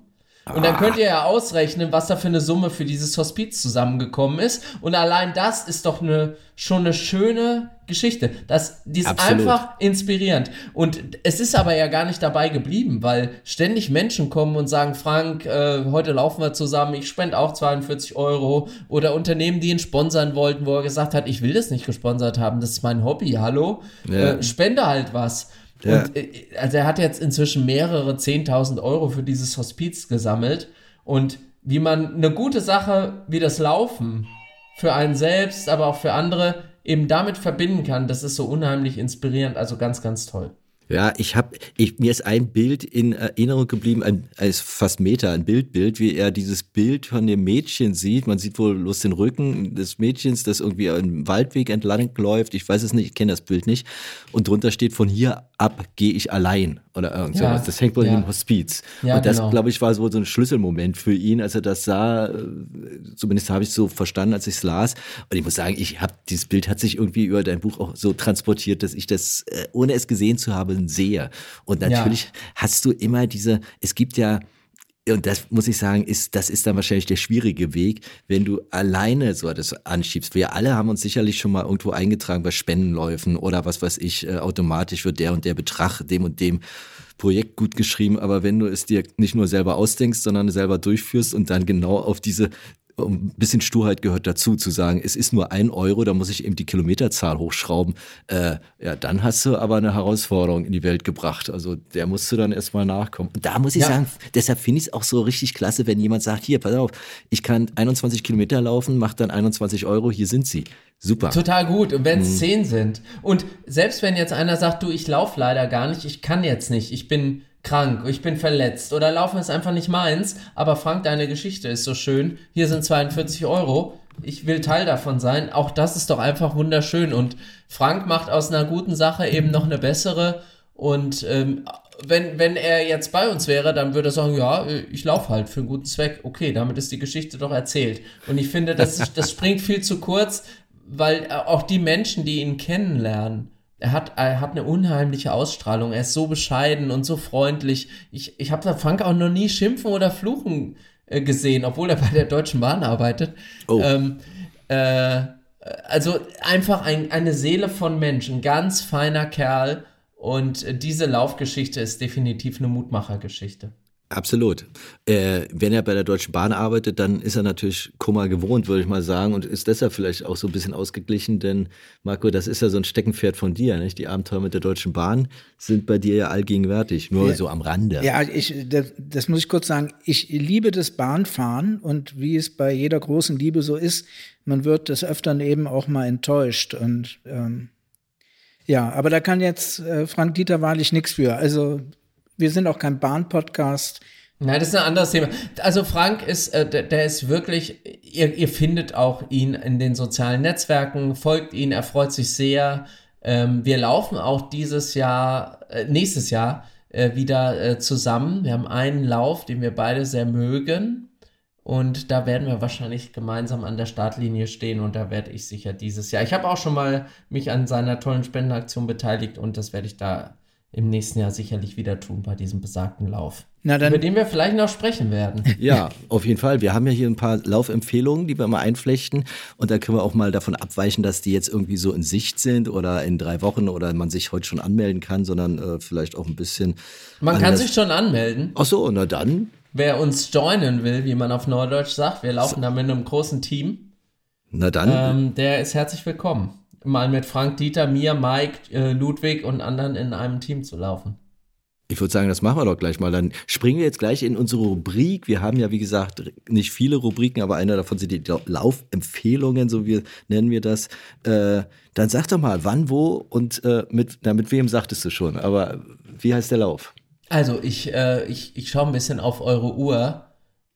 Und dann könnt ihr ja ausrechnen, was da für eine Summe für dieses Hospiz zusammengekommen ist. Und allein das ist doch eine, schon eine schöne Geschichte. Das, die ist Absolut. einfach inspirierend. Und es ist aber ja gar nicht dabei geblieben, weil ständig Menschen kommen und sagen, Frank, äh, heute laufen wir zusammen, ich spende auch 42 Euro. Oder Unternehmen, die ihn sponsern wollten, wo er gesagt hat, ich will das nicht gesponsert haben, das ist mein Hobby, hallo? Ja. Äh, spende halt was. Ja. Und äh, also er hat jetzt inzwischen mehrere 10.000 Euro für dieses Hospiz gesammelt. Und wie man eine gute Sache wie das Laufen für einen selbst, aber auch für andere eben damit verbinden kann, das ist so unheimlich inspirierend. Also ganz, ganz toll. Ja, ich habe, ich, mir ist ein Bild in Erinnerung geblieben, ein, ein fast Meter, ein Bildbild, wie er dieses Bild von dem Mädchen sieht. Man sieht wohl bloß den Rücken des Mädchens, das irgendwie einen Waldweg entlang läuft. Ich weiß es nicht, ich kenne das Bild nicht. Und drunter steht, von hier ab gehe ich allein oder irgend Ja, sowas. Das hängt wohl ja. in dem Hospiz. Ja, Und das, genau. glaube ich, war so, so ein Schlüsselmoment für ihn, als er das sah. Zumindest habe ich es so verstanden, als ich es las. Und ich muss sagen, ich habe dieses Bild hat sich irgendwie über dein Buch auch so transportiert, dass ich das, äh, ohne es gesehen zu haben, sehe. Und natürlich hast du immer diese, es gibt ja, und das muss ich sagen, ist, das ist dann wahrscheinlich der schwierige Weg, wenn du alleine so das anschiebst. Wir alle haben uns sicherlich schon mal irgendwo eingetragen bei Spendenläufen oder was weiß ich, äh, automatisch wird der und der Betrag dem und dem Projekt gut geschrieben. Aber wenn du es dir nicht nur selber ausdenkst, sondern selber durchführst und dann genau auf diese ein bisschen Sturheit gehört dazu, zu sagen, es ist nur ein Euro, da muss ich eben die Kilometerzahl hochschrauben. Äh, ja, dann hast du aber eine Herausforderung in die Welt gebracht. Also der musst du dann erstmal nachkommen. Und da muss ich Ja. sagen, deshalb finde ich es auch so richtig klasse, wenn jemand sagt, hier, pass auf, ich kann 21 Kilometer laufen, mach dann 21 Euro, hier sind sie. Super. Total gut. Und wenn Mhm. es zehn sind. Und selbst wenn jetzt einer sagt, du, ich laufe leider gar nicht, ich kann jetzt nicht, ich bin krank, ich bin verletzt oder Laufen ist einfach nicht meins, aber Frank, deine Geschichte ist so schön, hier sind 42 Euro, ich will Teil davon sein, auch das ist doch einfach wunderschön. Und Frank macht aus einer guten Sache eben noch eine bessere. Und ähm, wenn, wenn er jetzt bei uns wäre, dann würde er sagen, ja, ich laufe halt für einen guten Zweck. Okay, damit ist die Geschichte doch erzählt. Und ich finde, das, das springt viel zu kurz, weil auch die Menschen, die ihn kennenlernen, er hat, er hat eine unheimliche Ausstrahlung. Er ist so bescheiden und so freundlich. Ich, ich habe Frank auch noch nie schimpfen oder fluchen äh, gesehen, obwohl er *laughs* bei der Deutschen Bahn arbeitet. Oh. Ähm, äh, also einfach ein, eine Seele von Mensch, ein ganz feiner Kerl. Und diese Laufgeschichte ist definitiv eine Mutmachergeschichte. Absolut. Äh, wenn er bei der Deutschen Bahn arbeitet, dann ist er natürlich Kummer gewohnt, würde ich mal sagen, und ist deshalb vielleicht auch so ein bisschen ausgeglichen, denn Marco, das ist ja so ein Steckenpferd von dir, nicht? Die Abenteuer mit der Deutschen Bahn sind bei dir ja allgegenwärtig, nur Ja. so am Rande. Ja, ich, das, das muss ich kurz sagen. Ich liebe das Bahnfahren und wie es bei jeder großen Liebe so ist, man wird des Öfteren eben auch mal enttäuscht. Und ähm, ja, aber da kann jetzt äh, Frank Dieter wahrlich nichts für. Also wir sind auch kein Bahn-Podcast. Nein, das ist ein anderes Thema. Also Frank ist, äh, der, der ist wirklich, ihr, ihr findet auch ihn in den sozialen Netzwerken, folgt ihn, er freut sich sehr. Ähm, wir laufen auch dieses Jahr, äh, nächstes Jahr äh, wieder äh, zusammen. Wir haben einen Lauf, den wir beide sehr mögen. Und da werden wir wahrscheinlich gemeinsam an der Startlinie stehen und da werde ich sicher dieses Jahr. Ich habe auch schon mal mich an seiner tollen Spendenaktion beteiligt und das werde ich da im nächsten Jahr sicherlich wieder tun bei diesem besagten Lauf. Na dann, Über den wir vielleicht noch sprechen werden. *laughs* Ja, auf jeden Fall. Wir haben ja hier ein paar Laufempfehlungen, die wir mal einflechten. Und da können wir auch mal davon abweichen, dass die jetzt irgendwie so in Sicht sind oder in drei Wochen oder man sich heute schon anmelden kann, sondern äh, vielleicht auch ein bisschen. Man kann sich schon anmelden. Ach so, na dann. Wer uns joinen will, wie man auf Neudeutsch sagt, wir laufen da mit einem großen Team, Na dann. ähm, der ist herzlich willkommen. Mal mit Frank, Dieter, mir, Mike, äh, Ludwig und anderen in einem Team zu laufen. Ich würde sagen, das machen wir doch gleich mal. Dann springen wir jetzt gleich in unsere Rubrik. Wir haben ja, wie gesagt, nicht viele Rubriken, aber einer davon sind die Lau- Laufempfehlungen, so wie nennen wir das. Äh, dann sag doch mal, wann, wo und äh, mit, na, mit wem sagtest du schon. Aber wie heißt der Lauf? Also, ich, äh, ich, ich schaue ein bisschen auf eure Uhr.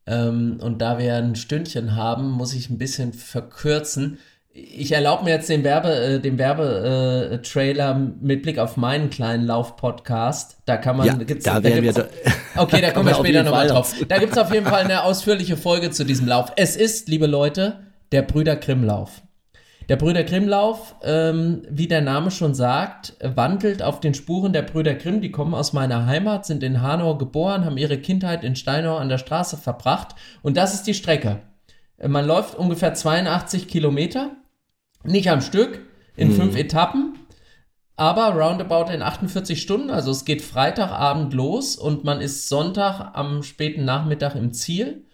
Ähm, und da wir ein Stündchen haben, muss ich ein bisschen verkürzen. Ich erlaube mir jetzt den Werbe, äh, den Werbetrailer äh, mit Blick auf meinen kleinen Lauf-Podcast. Da kann man, Ja, gibt's, da wären wir gibt's- da- Okay, da *laughs* kommen wir später nochmal drauf. Da gibt es auf jeden Fall eine ausführliche Folge zu diesem Lauf. Es ist, liebe Leute, der Brüder Grimm-Lauf. Der Brüder Grimm-Lauf, ähm, wie der Name schon sagt, wandelt auf den Spuren der Brüder Grimm. Die kommen aus meiner Heimat, sind in Hanau geboren, haben ihre Kindheit in Steinau an der Straße verbracht. Und das ist die Strecke. Man läuft ungefähr 82 Kilometer, nicht am Stück, in fünf Etappen. Aber roundabout in 48 Stunden, also es geht Freitagabend los und man ist Sonntag am späten Nachmittag im Ziel.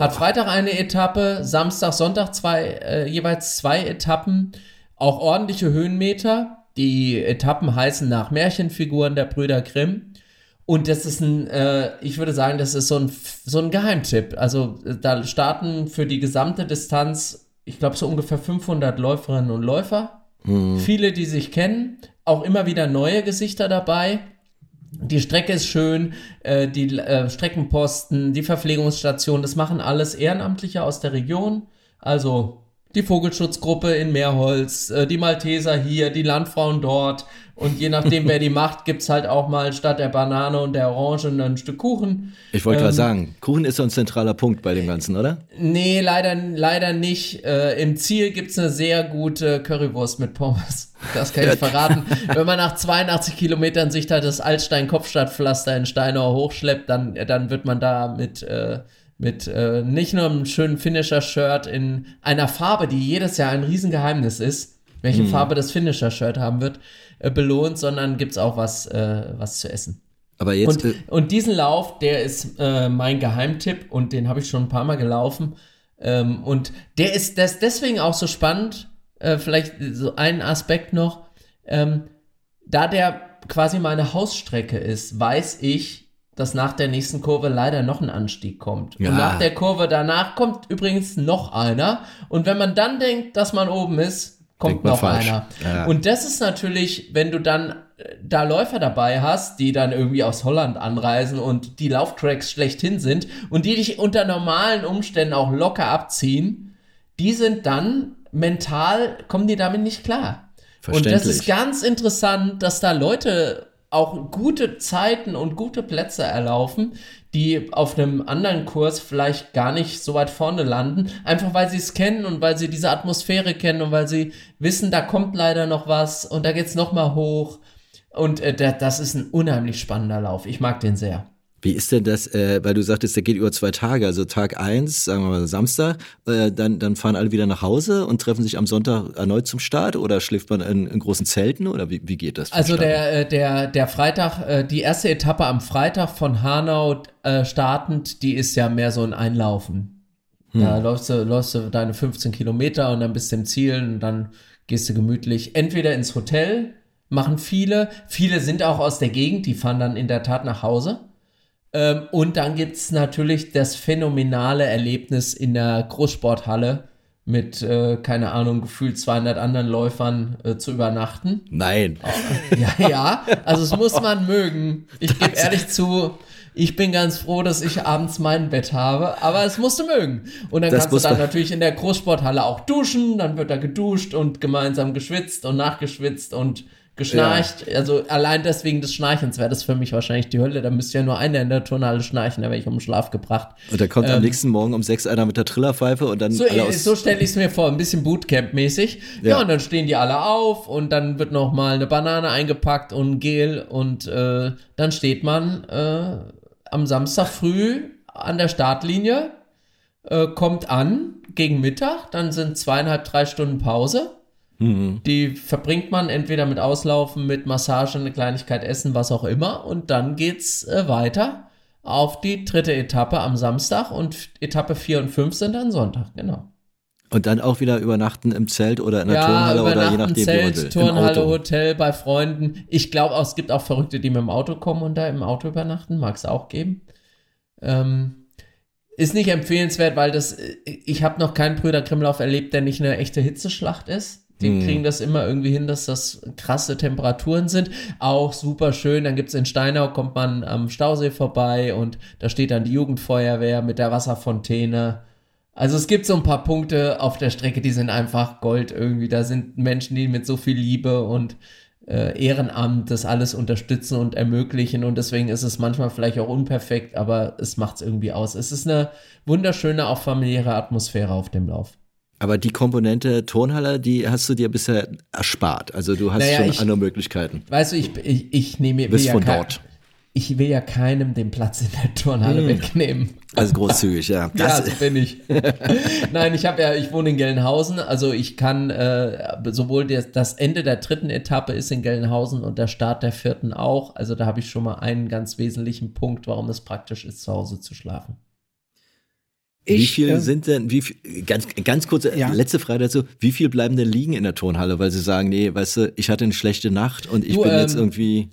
Hat Freitag eine Etappe, Samstag, Sonntag zwei, äh, jeweils zwei Etappen, auch ordentliche Höhenmeter. Die Etappen heißen nach Märchenfiguren der Brüder Grimm. Und das ist ein, äh, ich würde sagen, das ist so ein, so ein Geheimtipp. Also äh, da starten für die gesamte Distanz, ich glaube, so ungefähr 500 Läuferinnen und Läufer. Viele, die sich kennen, auch immer wieder neue Gesichter dabei. Die Strecke ist schön, äh, die äh, Streckenposten, die Verpflegungsstation, das machen alles Ehrenamtliche aus der Region. Also die Vogelschutzgruppe in Meerholz, äh, die Malteser hier, die Landfrauen dort. Und je nachdem, wer die *laughs* macht, gibt's halt auch mal statt der Banane und der Orange ein Stück Kuchen. Ich wollte gerade Ähm, sagen, Kuchen ist so ein zentraler Punkt bei dem Ganzen, oder? Nee, leider, leider nicht. Äh, Im Ziel gibt's eine sehr gute Currywurst mit Pommes. Das kann ich verraten. *laughs* Wenn man nach 82 Kilometern sich da das Altstein-Kopfstadtpflaster in Steinau hochschleppt, dann, dann wird man da mit, äh, mit äh, nicht nur einem schönen Finisher-Shirt in einer Farbe, die jedes Jahr ein Riesengeheimnis ist, welche Farbe das Finisher-Shirt haben wird, äh, belohnt, sondern gibt's auch was, äh, was zu essen. Aber jetzt, Und, äh, und diesen Lauf, der ist äh, mein Geheimtipp und den habe ich schon ein paar Mal gelaufen. Ähm, und der ist das deswegen auch so spannend. Äh, vielleicht so ein Aspekt noch. Ähm, da der quasi meine Hausstrecke ist, weiß ich, dass nach der nächsten Kurve leider noch ein Anstieg kommt. Ja. Und nach der Kurve danach kommt übrigens noch einer. Und wenn man dann denkt, dass man oben ist, kommt Denkt noch einer. Ja. Und das ist natürlich, wenn du dann da Läufer dabei hast, die dann irgendwie aus Holland anreisen und die Lauftracks schlechthin sind und die dich unter normalen Umständen auch locker abziehen, die sind dann mental, kommen die damit nicht klar. Und das ist ganz interessant, dass da Leute auch gute Zeiten und gute Plätze erlaufen, die auf einem anderen Kurs vielleicht gar nicht so weit vorne landen, einfach weil sie es kennen und weil sie diese Atmosphäre kennen und weil sie wissen, da kommt leider noch was und da geht's noch mal hoch. Und äh, da- das ist ein unheimlich spannender Lauf. Ich mag den sehr. Wie ist denn das, äh, weil du sagtest, der geht über zwei Tage, also Tag eins, sagen wir mal Samstag, äh, dann, dann fahren alle wieder nach Hause und treffen sich am Sonntag erneut zum Start oder schläft man in, in großen Zelten oder wie, wie geht das? Also der, äh, der, der Freitag, äh, die erste Etappe am Freitag von Hanau äh, startend, die ist ja mehr so ein Einlaufen. Da läufst du, läufst du deine 15 Kilometer und dann bist du im Ziel und dann gehst du gemütlich entweder ins Hotel, machen viele, viele sind auch aus der Gegend, die fahren dann in der Tat nach Hause. Ähm, und dann gibt's natürlich das phänomenale Erlebnis in der Großsporthalle mit, äh, keine Ahnung, gefühlt 200 anderen Läufern äh, zu übernachten. Nein. *laughs* Ja, ja, also es muss man mögen. Ich gebe ehrlich zu, ich bin ganz froh, dass ich abends mein Bett habe, aber es musst du mögen. Und dann Das kannst du dann man- natürlich in der Großsporthalle auch duschen, dann wird da geduscht und gemeinsam geschwitzt und nachgeschwitzt und geschnarcht. Also allein deswegen des Schnarchens wäre das für mich wahrscheinlich die Hölle. Da müsste ja nur einer in der Turnhalle schnarchen, da wäre ich um den Schlaf gebracht. Und dann kommt am nächsten Morgen um sechs einer mit der Trillerpfeife und dann So, alle äh, aus. so stelle ich es mir vor, ein bisschen Bootcamp-mäßig. Ja. Ja. und dann stehen die alle auf und dann wird noch mal eine Banane eingepackt und ein Gel und äh, dann steht man äh, am Samstag früh an der Startlinie, äh, kommt an gegen Mittag, dann sind zweieinhalb, drei Stunden Pause. Mhm. Die verbringt man entweder mit Auslaufen, mit Massage, eine Kleinigkeit essen, was auch immer. Und dann geht's äh, weiter auf die dritte Etappe am Samstag und Etappe 4 und 5 sind dann Sonntag, genau. Und dann auch wieder übernachten im Zelt oder in der ja, Turnhalle oder je übernachten, nachdem, wie man will. Zelt, Turnhalle. Hotel, bei Freunden. Ich glaube auch, es gibt auch Verrückte, die mit dem Auto kommen und da im Auto übernachten. Mag es auch geben. Ähm, ist nicht empfehlenswert, weil das, äh, ich habe noch keinen Brüder Grimmlauf erlebt, der nicht eine echte Hitzeschlacht ist. Die Hm. kriegen das immer irgendwie hin, dass das krasse Temperaturen sind. Auch super schön. Dann gibt's in Steinau, kommt man am Stausee vorbei und da steht dann die Jugendfeuerwehr mit der Wasserfontäne. Also es gibt so ein paar Punkte auf der Strecke, die sind einfach Gold irgendwie. Da sind Menschen, die mit so viel Liebe und äh, Ehrenamt das alles unterstützen und ermöglichen. Und deswegen ist es manchmal vielleicht auch unperfekt, aber es macht es irgendwie aus. Es ist eine wunderschöne, auch familiäre Atmosphäre auf dem Lauf. Aber die Komponente Turnhalle, die hast du dir bisher erspart. Also du hast Naja, schon ich- andere Möglichkeiten. Weißt du, ich, ich, ich nehme ja von kein- dort. Ich will ja keinem den Platz in der Turnhalle wegnehmen. Also großzügig, ja. Ja, Das, so bin ich. *laughs* Nein, ich habe ja, ich wohne in Gelnhausen, also ich kann äh, sowohl der, das Ende der dritten Etappe ist in Gelnhausen und der Start der vierten auch. Also da habe ich schon mal einen ganz wesentlichen Punkt, warum es praktisch ist, zu Hause zu schlafen. Wie Ich, viel äh, sind denn, wie viel, ganz, ganz kurze, Ja. letzte Frage dazu, wie viel bleiben denn liegen in der Turnhalle, weil sie sagen, nee, weißt du, ich hatte eine schlechte Nacht und ich Du, bin jetzt ähm, irgendwie,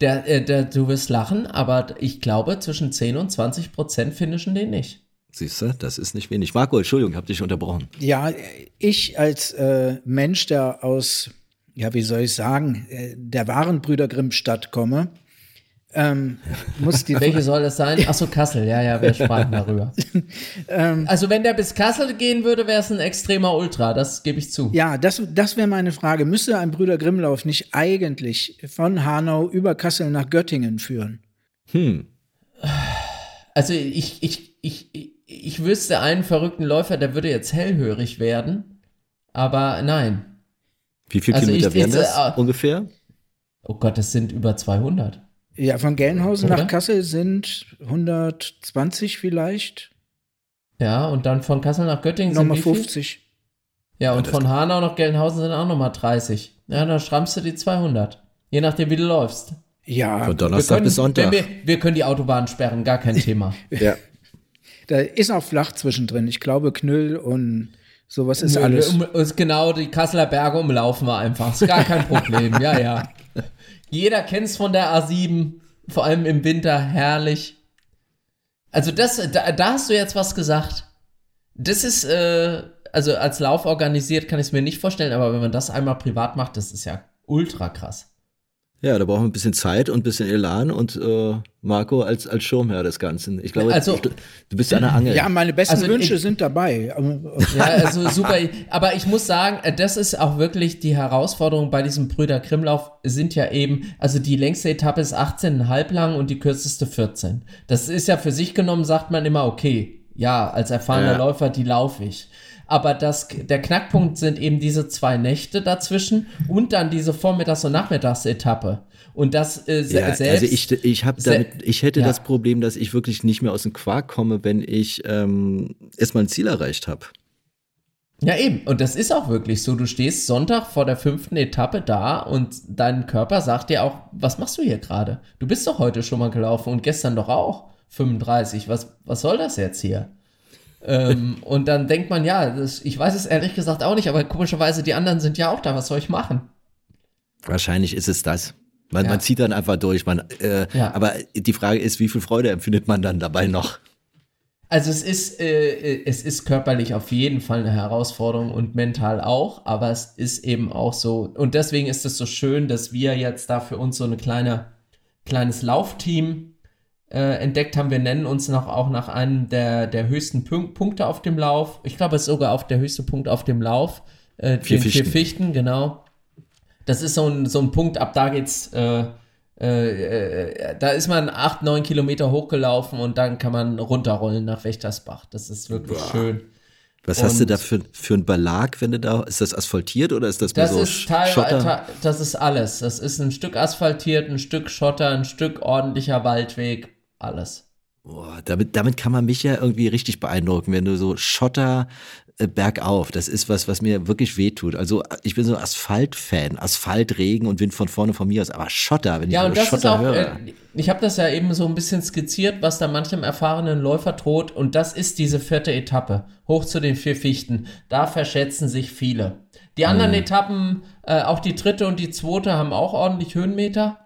Der, äh, der, du wirst lachen, aber ich glaube, zwischen 10 und 20 Prozent finishen den nicht. siehst du, das ist nicht wenig. Marco, Entschuldigung, hab dich unterbrochen. Ja, ich als äh, Mensch, der aus, ja, wie soll ich sagen, äh, der wahren Brüder Grimm-Stadt komme, ähm, muss die Welche soll das sein? Achso, Kassel, ja, ja, wir sprachen *laughs* darüber. also, wenn der bis Kassel gehen würde, wäre es ein extremer Ultra, das gebe ich zu. Ja, das, das wäre meine Frage. Müsste ein Brüder Grimmlauf nicht eigentlich von Hanau über Kassel nach Göttingen führen? Hm, Also, ich, ich, ich, ich, ich wüsste einen verrückten Läufer, der würde jetzt hellhörig werden, aber nein. wie viel Also Kilometer ich- wären das äh, ungefähr? Oh Gott, das sind über 200. Ja, von Gelnhausen Oder? nach Kassel sind 120 vielleicht, Ja, und dann von Kassel nach Göttingen sind nochmal viel? 50. Ja, und von Hanau nach Gelnhausen sind auch nochmal 30. Ja, dann schrammst du die 200. Je nachdem, wie du läufst. Ja, Von Donnerstag können, bis Sonntag. Wir, wir können die Autobahn sperren, gar kein *laughs* Thema. Ja. da ist auch flach zwischendrin. Ich glaube, Knüll und sowas ist Nö, alles. Um, ist genau, die Kasseler Berge umlaufen wir einfach. Ist gar kein Problem. ja, ja. *laughs* Jeder kennt's von der A7, vor allem im Winter, herrlich. Also das, da, da hast du jetzt was gesagt. Das ist, äh, also als Lauf organisiert kann ich es mir nicht vorstellen, aber wenn man das einmal privat macht, das ist ja ultra krass. Ja, da brauchen wir ein bisschen Zeit und ein bisschen Elan und äh, Marco als, als Schirmherr des Ganzen. Ich glaube, Also- ich, du bist an der Angel. Ja, meine besten Also Wünsche ich- sind dabei. Aber- Ja, also super. Aber ich muss sagen, das ist auch wirklich die Herausforderung bei diesem Brüder Krimlauf sind ja eben, also die längste Etappe ist 18,5 lang und die kürzeste 14. Das ist ja für sich genommen, sagt man immer, okay, ja, als erfahrener Ja. Läufer, die laufe ich. Aber das, der Knackpunkt sind eben diese zwei Nächte dazwischen und dann diese Vormittags- und Nachmittagsetappe. Und das äh, Ja, selbst. also ich, ich habe se- damit, ich hätte ja. das Problem, dass ich wirklich nicht mehr aus dem Quark komme, wenn ich ähm, erstmal ein Ziel erreicht habe. Ja, eben. Und das ist auch wirklich so. Du stehst Sonntag vor der fünften Etappe da und dein Körper sagt dir auch, was machst du hier gerade? Du bist doch heute schon mal gelaufen und gestern doch auch 35. Was, was soll das jetzt hier? Ähm, und dann denkt man, ja, das, ich weiß es ehrlich gesagt auch nicht, aber komischerweise, die anderen sind ja auch da. Was soll ich machen? Wahrscheinlich ist es das. Man, Ja. man zieht dann einfach durch. Man, äh, Ja. Aber die Frage ist, wie viel Freude empfindet man dann dabei noch? Also es ist, äh, es ist körperlich auf jeden Fall eine Herausforderung und mental auch, aber es ist eben auch so, und deswegen ist es so schön, dass wir jetzt da für uns so eine kleine, kleines Laufteam äh, entdeckt haben. Wir nennen uns noch auch nach einem der, der höchsten Punk Punkte auf dem Lauf. Ich glaube, es ist sogar auf der höchste Punkt auf dem Lauf. Äh, Vier den vier Fichten. Fichten, genau. Das ist so ein, so ein Punkt, ab da geht's, äh, äh, äh, da ist man acht, neun Kilometer hochgelaufen und dann kann man runterrollen nach Wächtersbach. Das ist wirklich schön. Was hast du Und- da für, für einen Belag, wenn du da, ist das asphaltiert oder ist das Das so ist Teil, Schotter? Das ist alles. Das ist ein Stück asphaltiert, ein Stück Schotter, ein Stück ordentlicher Waldweg, alles. Boah, damit, damit kann man mich ja irgendwie richtig beeindrucken, wenn du so Schotter äh, bergauf, das ist was, was mir wirklich wehtut. Also ich bin so ein Asphalt-Fan, Asphalt, Regen und Wind von vorne von mir aus, aber Schotter, wenn ich Ja, so und das ist Schotter auch, höre. äh, ich habe das ja eben so ein bisschen skizziert, was da manchem erfahrenen Läufer droht. Und das ist diese vierte Etappe, hoch zu den vier Fichten. Da verschätzen sich viele. Die anderen Mhm. Etappen, äh, auch die dritte und die zweite, haben auch ordentlich Höhenmeter.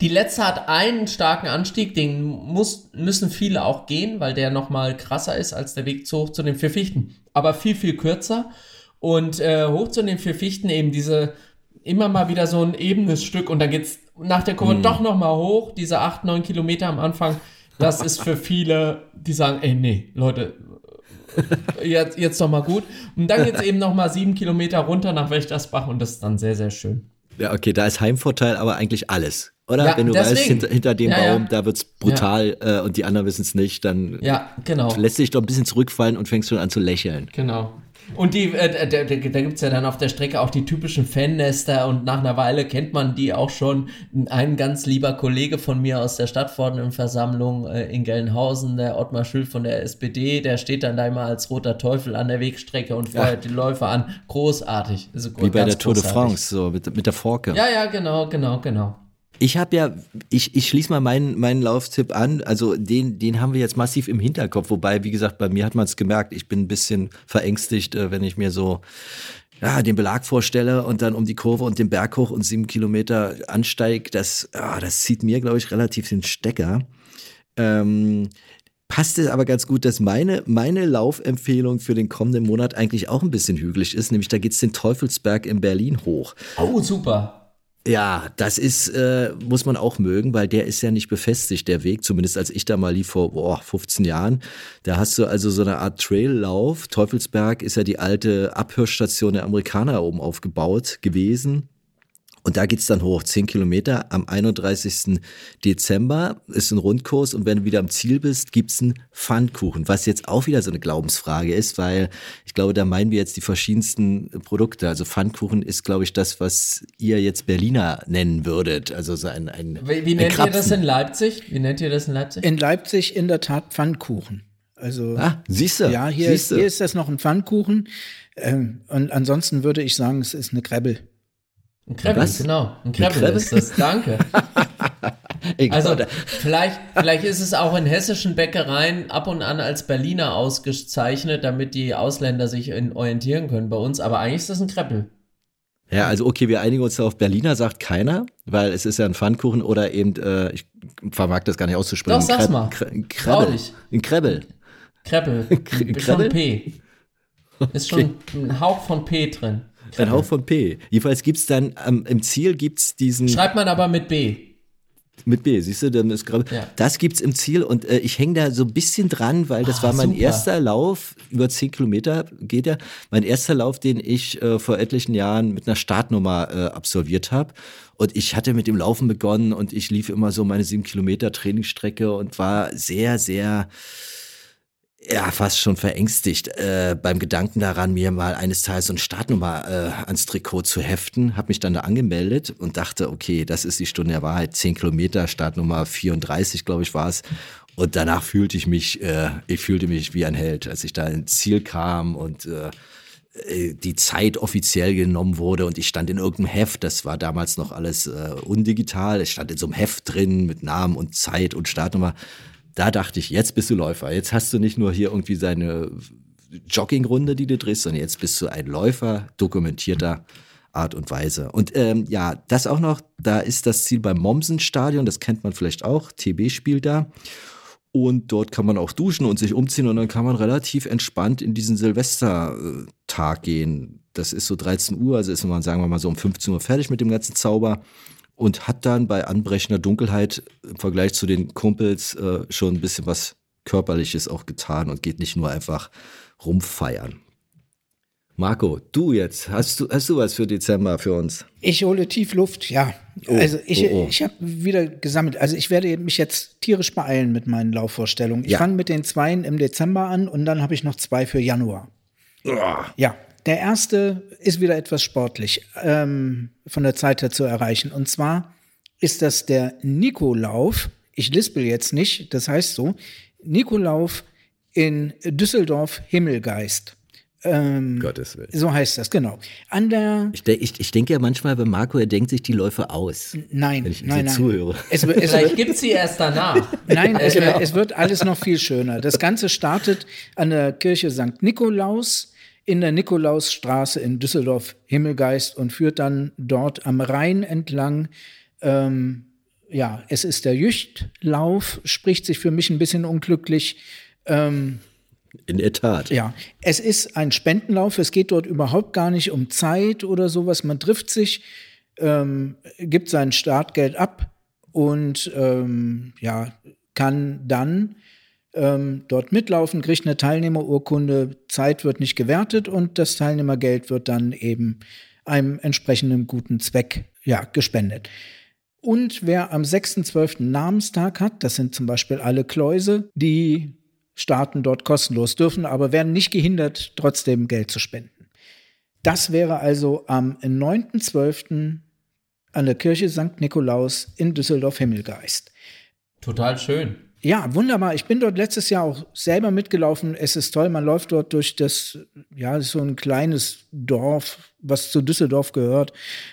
Die letzte hat einen starken Anstieg, den muss, müssen viele auch gehen, weil der nochmal krasser ist als der Weg zu hoch zu den vier Fichten. Aber viel, viel kürzer. Und äh, hoch zu den vier Fichten eben diese, immer mal wieder so ein ebenes Stück und dann geht's nach der Kurve doch nochmal hoch, diese acht, neun Kilometer am Anfang. Das ist für viele, die sagen, ey, nee, Leute, äh, jetzt, jetzt doch mal gut. Und dann geht's eben nochmal sieben Kilometer runter nach Wächtersbach und das ist dann sehr, sehr schön. Ja, okay, da ist Heimvorteil, aber eigentlich alles. Oder? Ja, Wenn du weißt, deswegen. hinter, hinter dem Ja, ja. Baum, da wird's brutal äh, und die anderen wissen es nicht, dann Ja, genau. lässt dich doch ein bisschen zurückfallen und fängst schon an zu lächeln. Genau. Und die, äh, da, da, gibt es ja dann auf der Strecke auch die typischen Fannester und nach einer Weile kennt man die auch schon. Ein ganz lieber Kollege von mir aus der Stadtverordnetenversammlung äh, in Gelnhausen, der Ottmar Schül von der SPD, der steht dann da immer als roter Teufel an der Wegstrecke und feuert die Läufer an. Großartig. Also Wie bei der Tour de großartig. France, so mit, mit der Forke. Ja, ja, genau, genau, genau. Ich habe ja, ich, ich schließe mal meinen, meinen Lauftipp an. Also den, den haben wir jetzt massiv im Hinterkopf. Wobei, wie gesagt, bei mir hat man es gemerkt, ich bin ein bisschen verängstigt, äh, wenn ich mir so ja, den Belag vorstelle und dann um die Kurve und den Berg hoch und sieben Kilometer ansteig. Das, ah, das zieht mir, glaube ich, relativ den Stecker. Ähm, passt es aber ganz gut, dass meine, meine Laufempfehlung für den kommenden Monat eigentlich auch ein bisschen hügelig ist. Nämlich da geht's den Teufelsberg in Berlin hoch. Oh, super. Ja, das ist, äh, muss man auch mögen, weil der ist ja nicht befestigt, der Weg, zumindest als ich da mal lief vor boah, 15 Jahren. Da hast du also so eine Art Traillauf. Teufelsberg ist ja die alte Abhörstation der Amerikaner oben aufgebaut gewesen. Und da geht's dann hoch, 10 Kilometer am 31. Dezember ist ein Rundkurs und wenn du wieder am Ziel bist, gibt's einen Pfannkuchen, was jetzt auch wieder so eine Glaubensfrage ist, weil ich glaube, da meinen wir jetzt die verschiedensten Produkte. Also Pfannkuchen ist, glaube ich, das, was ihr jetzt Berliner nennen würdet. Also so ein, ein, Wie, wie ein nennt ihr das Krapfen. in Leipzig? Wie nennt ihr das in Leipzig? In Leipzig in der Tat Pfannkuchen. Also Ah, siehst du? ja, hier, ist, siehst du. hier ist das noch ein Pfannkuchen. Ähm, und ansonsten würde ich sagen, es ist eine Krebbel. Ein Krebbel, Was? genau. Ein Krebbel Krebbel? ist das. Danke. *laughs* Also vielleicht, vielleicht ist es auch in hessischen Bäckereien ab und an als Berliner ausgezeichnet, damit die Ausländer sich orientieren können bei uns. Aber eigentlich ist das ein Kreppel. Ja, also okay, wir einigen uns da auf Berliner, sagt keiner, weil es ist ja ein Pfannkuchen oder eben, äh, ich vermag das gar nicht auszusprechen. Doch, sag's Kreb- mal. Kre- Krebbel. Ein Krebbel. Kreppel. Krebbel? *laughs* Ist schon P. Ist schon ein Hauch von P drin. Ein Hauch von P. Jedenfalls gibt's dann, ähm, im Ziel gibt's diesen. Schreibt man aber mit B. Mit B, siehst du, dann ist gerade. Ja. Das gibt's im Ziel und äh, ich hänge da so ein bisschen dran, weil das Ah, war mein super. erster Lauf, über 10 Kilometer geht er, mein erster Lauf, den ich äh, vor etlichen Jahren mit einer Startnummer äh, absolviert habe. Und ich hatte mit dem Laufen begonnen und ich lief immer so meine sieben Kilometer Trainingsstrecke und war sehr, sehr ja, fast schon verängstigt äh, beim Gedanken daran, mir mal eines Tages so eine Startnummer äh, ans Trikot zu heften. Habe mich dann da angemeldet und dachte, okay, das ist die Stunde der Wahrheit. 10 Kilometer, Startnummer 34, glaube ich, war es. Und danach fühlte ich mich, äh, ich fühlte mich wie ein Held, als ich da ins Ziel kam und äh, äh, die Zeit offiziell genommen wurde und ich stand in irgendeinem Heft, das war damals noch alles äh, undigital, ich stand in so einem Heft drin mit Namen und Zeit und Startnummer. Da dachte ich, jetzt bist du Läufer. Jetzt hast du nicht nur hier irgendwie seine Joggingrunde, die du drehst, sondern jetzt bist du ein Läufer, dokumentierter Art und Weise. Und ähm, ja, das auch noch, da ist das Ziel beim Mommsen-Stadion, das kennt man vielleicht auch, TB spielt da. Und dort kann man auch duschen und sich umziehen und dann kann man relativ entspannt in diesen Silvestertag gehen. Das ist so 13 Uhr, also ist man, sagen wir mal, so um 15 Uhr fertig mit dem ganzen Zauber und hat dann bei anbrechender Dunkelheit im Vergleich zu den Kumpels äh, schon ein bisschen was Körperliches auch getan und geht nicht nur einfach rumfeiern. Marco, du jetzt, hast du, hast du was für Dezember für uns? Ich hole tief Luft, ja. Oh, also ich, oh, oh. ich habe wieder gesammelt. Also ich werde mich jetzt tierisch beeilen mit meinen Laufvorstellungen. Ich Ja. fange mit den Zweien im Dezember an und dann habe ich noch zwei für Januar. Ja, der erste ist wieder etwas sportlich ähm, von der Zeit her zu erreichen. Und zwar ist das der Nikolauf. Ich lispel jetzt nicht, das heißt so. Nikolauf in Düsseldorf Himmelgeist. Gottes Willen. So heißt das, genau. An der Ich, de ich, ich denke ja manchmal bei Marco, er denkt sich die Läufe aus. Nein, Wenn ich nein, nein. zuhöre. Es, es Vielleicht gibt's sie erst danach. nein, es, wird- es wird alles noch viel schöner. Das Ganze startet an der Kirche St. Nikolaus in der Nikolausstraße in Düsseldorf Himmelgeist und führt dann dort am Rhein entlang. Ähm, ja, es ist der Jüchtlauf, spricht sich für mich ein bisschen unglücklich. In der Tat. Ja, es ist ein Spendenlauf. Es geht dort überhaupt gar nicht um Zeit oder sowas. Man trifft sich, ähm, gibt sein Startgeld ab und ähm, ja, kann dann ähm, dort mitlaufen, kriegt eine Teilnehmerurkunde. Zeit wird nicht gewertet und das Teilnehmergeld wird dann eben einem entsprechenden guten Zweck ja, gespendet. Und wer am 6.12. Namenstag hat, das sind zum Beispiel alle Kläuse, die starten dort kostenlos, dürfen aber werden nicht gehindert, trotzdem Geld zu spenden. Das wäre also am 9.12. an der Kirche St. Nikolaus in Düsseldorf-Himmelgeist. Total schön. Ja, wunderbar. Ich bin dort letztes Jahr auch selber mitgelaufen. Es ist toll. Man läuft dort durch das, ja, so ein kleines Dorf, was zu Düsseldorf gehört.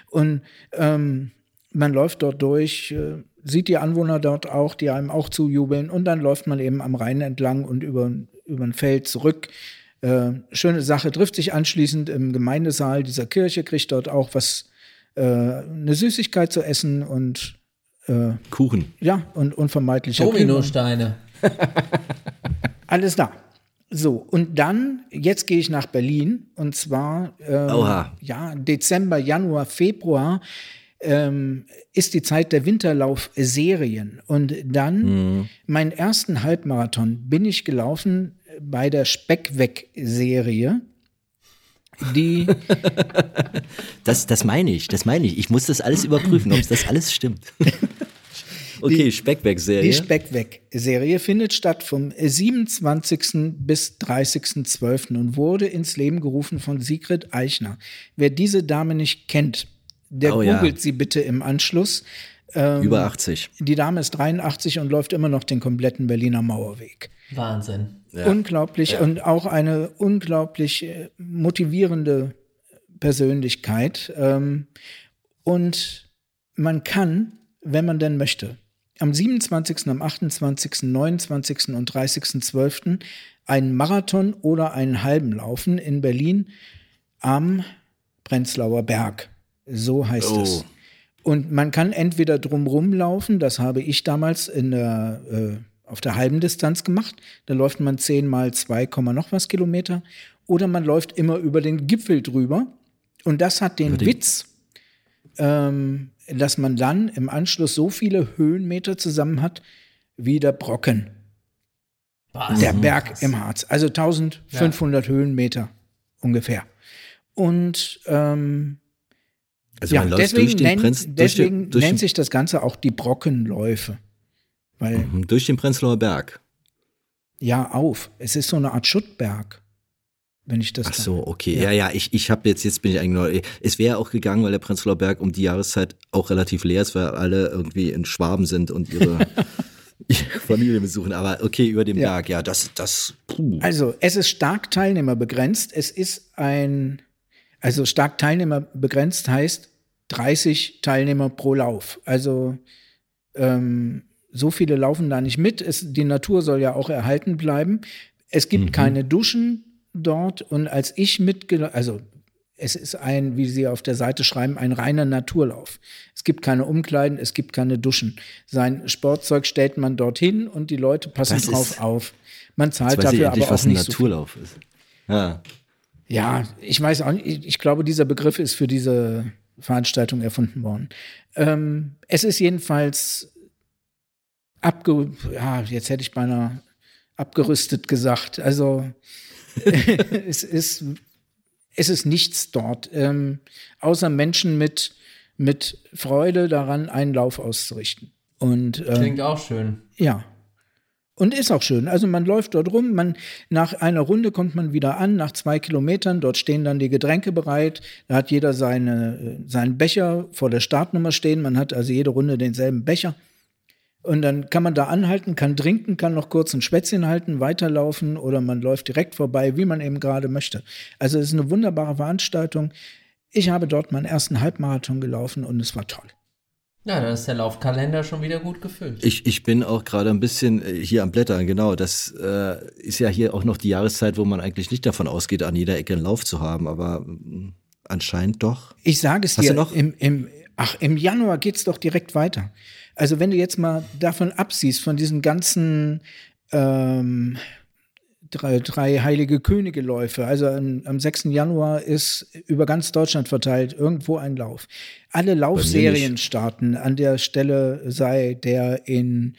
Und ähm, man läuft dort durch, äh, sieht die Anwohner dort auch, die einem auch zujubeln. Und dann läuft man eben am Rhein entlang und über, über ein Feld zurück. Äh, schöne Sache, trifft sich anschließend im Gemeindesaal dieser Kirche, kriegt dort auch was, äh, eine Süßigkeit zu essen und Kuchen. ja, und unvermeidlicher. Dominosteine. *laughs* Alles da. So, und dann, jetzt gehe ich nach Berlin und zwar ähm, Oha. ja, Dezember, Januar, Februar ähm, ist die Zeit der Winterlaufserien. Und dann, meinen ersten Halbmarathon bin ich gelaufen bei der Speckweg-Serie. Die, *laughs* Das, das meine ich, das meine ich. Ich muss das alles überprüfen, ob das alles stimmt. *laughs* Okay, die Speckwerk-Serie. Speckweg-Serie findet statt vom 27. bis 30.12. und wurde ins Leben gerufen von Sigrid Eichner. Wer diese Dame nicht kennt, der Oh ja. googelt sie bitte im Anschluss. Über 80. Die Dame ist 83 und läuft immer noch den kompletten Berliner Mauerweg. Wahnsinn. Unglaublich und auch eine unglaublich äh, motivierende Persönlichkeit. Ähm, und man kann, wenn man denn möchte, am 27., am 28., 29. und 30.12. einen Marathon oder einen halben laufen in Berlin am Prenzlauer Berg. So heißt Oh. es. Und man kann entweder drumrum laufen, das habe ich damals in der, äh, auf der halben Distanz gemacht. Da läuft man 10 mal 2, Komma noch was Kilometer. Oder man läuft immer über den Gipfel drüber. Und das hat den den- Witz, ähm, dass man dann im Anschluss so viele Höhenmeter zusammen hat wie der Brocken, Was? der Berg im Harz. Also 1500 Höhenmeter ungefähr. Und ähm, Also ja, man läuft deswegen, durch den, nennt, durch deswegen den, durch nennt den, sich das Ganze auch die Brockenläufe. Weil, Mhm, durch den Prenzlauer Berg. ja, auf. Es ist so eine Art Schuttberg, wenn ich das Ach so, okay. Ja. Ja, ja, ich, ich habe jetzt, jetzt bin ich eigentlich neu. Es wäre auch gegangen, weil der Prenzlauer Berg um die Jahreszeit auch relativ leer ist, weil alle irgendwie in Schwaben sind und ihre, *laughs* ihre Familie besuchen. Aber okay, über dem Ja. Berg, ja, das, das, puh. Also, es ist stark teilnehmerbegrenzt. Es ist ein, also stark teilnehmerbegrenzt heißt 30 Teilnehmer pro Lauf. Also, ähm, so viele laufen da nicht mit. Es, die Natur soll ja auch erhalten bleiben. Es gibt keine Duschen dort. Und als ich mitgelaufen, also, es ist ein, wie Sie auf der Seite schreiben, ein reiner Naturlauf. Es gibt keine Umkleiden, es gibt keine Duschen. Sein Sportzeug stellt man dorthin und die Leute passen Das drauf auf. Man zahlt weiß ich dafür aber auch was ein nicht so viel. Naturlauf ist. Ja. Ja, ich weiß auch nicht. Ich, ich glaube, dieser Begriff ist für diese Veranstaltung erfunden worden. Ähm, es ist jedenfalls abge, ja, jetzt hätte ich beinahe abgerüstet gesagt. Also *laughs* es ist, es ist nichts dort, ähm, außer Menschen mit, mit Freude daran, einen Lauf auszurichten. Und ähm, Klingt auch schön. ja. Und ist auch schön. Also man läuft dort rum, man, nach einer Runde kommt man wieder an, nach zwei Kilometern, dort stehen dann die Getränke bereit, da hat jeder seine, äh, seinen Becher vor der Startnummer stehen, man hat also jede Runde denselben Becher. Und dann kann man da anhalten, kann trinken, kann noch kurz ein Schwätzchen halten, weiterlaufen oder man läuft direkt vorbei, wie man eben gerade möchte. Also es ist eine wunderbare Veranstaltung. Ich habe dort meinen ersten Halbmarathon gelaufen und es war toll. Ja, dann ist der Laufkalender schon wieder gut gefüllt. Ich, ich bin auch gerade ein bisschen äh, hier am Blättern, genau. Das äh, ist ja hier auch noch die Jahreszeit, wo man eigentlich nicht davon ausgeht, an jeder Ecke einen Lauf zu haben, aber mm, anscheinend doch. Ich sage es Hast dir, du noch? Im, im, ach, im Januar geht's doch direkt weiter. Also wenn du jetzt mal davon absiehst, von diesen ganzen ähm, drei, drei heilige Könige-Läufe, also am, am 6. Januar ist über ganz Deutschland verteilt irgendwo ein Lauf. Alle Laufserien starten. An der Stelle sei der in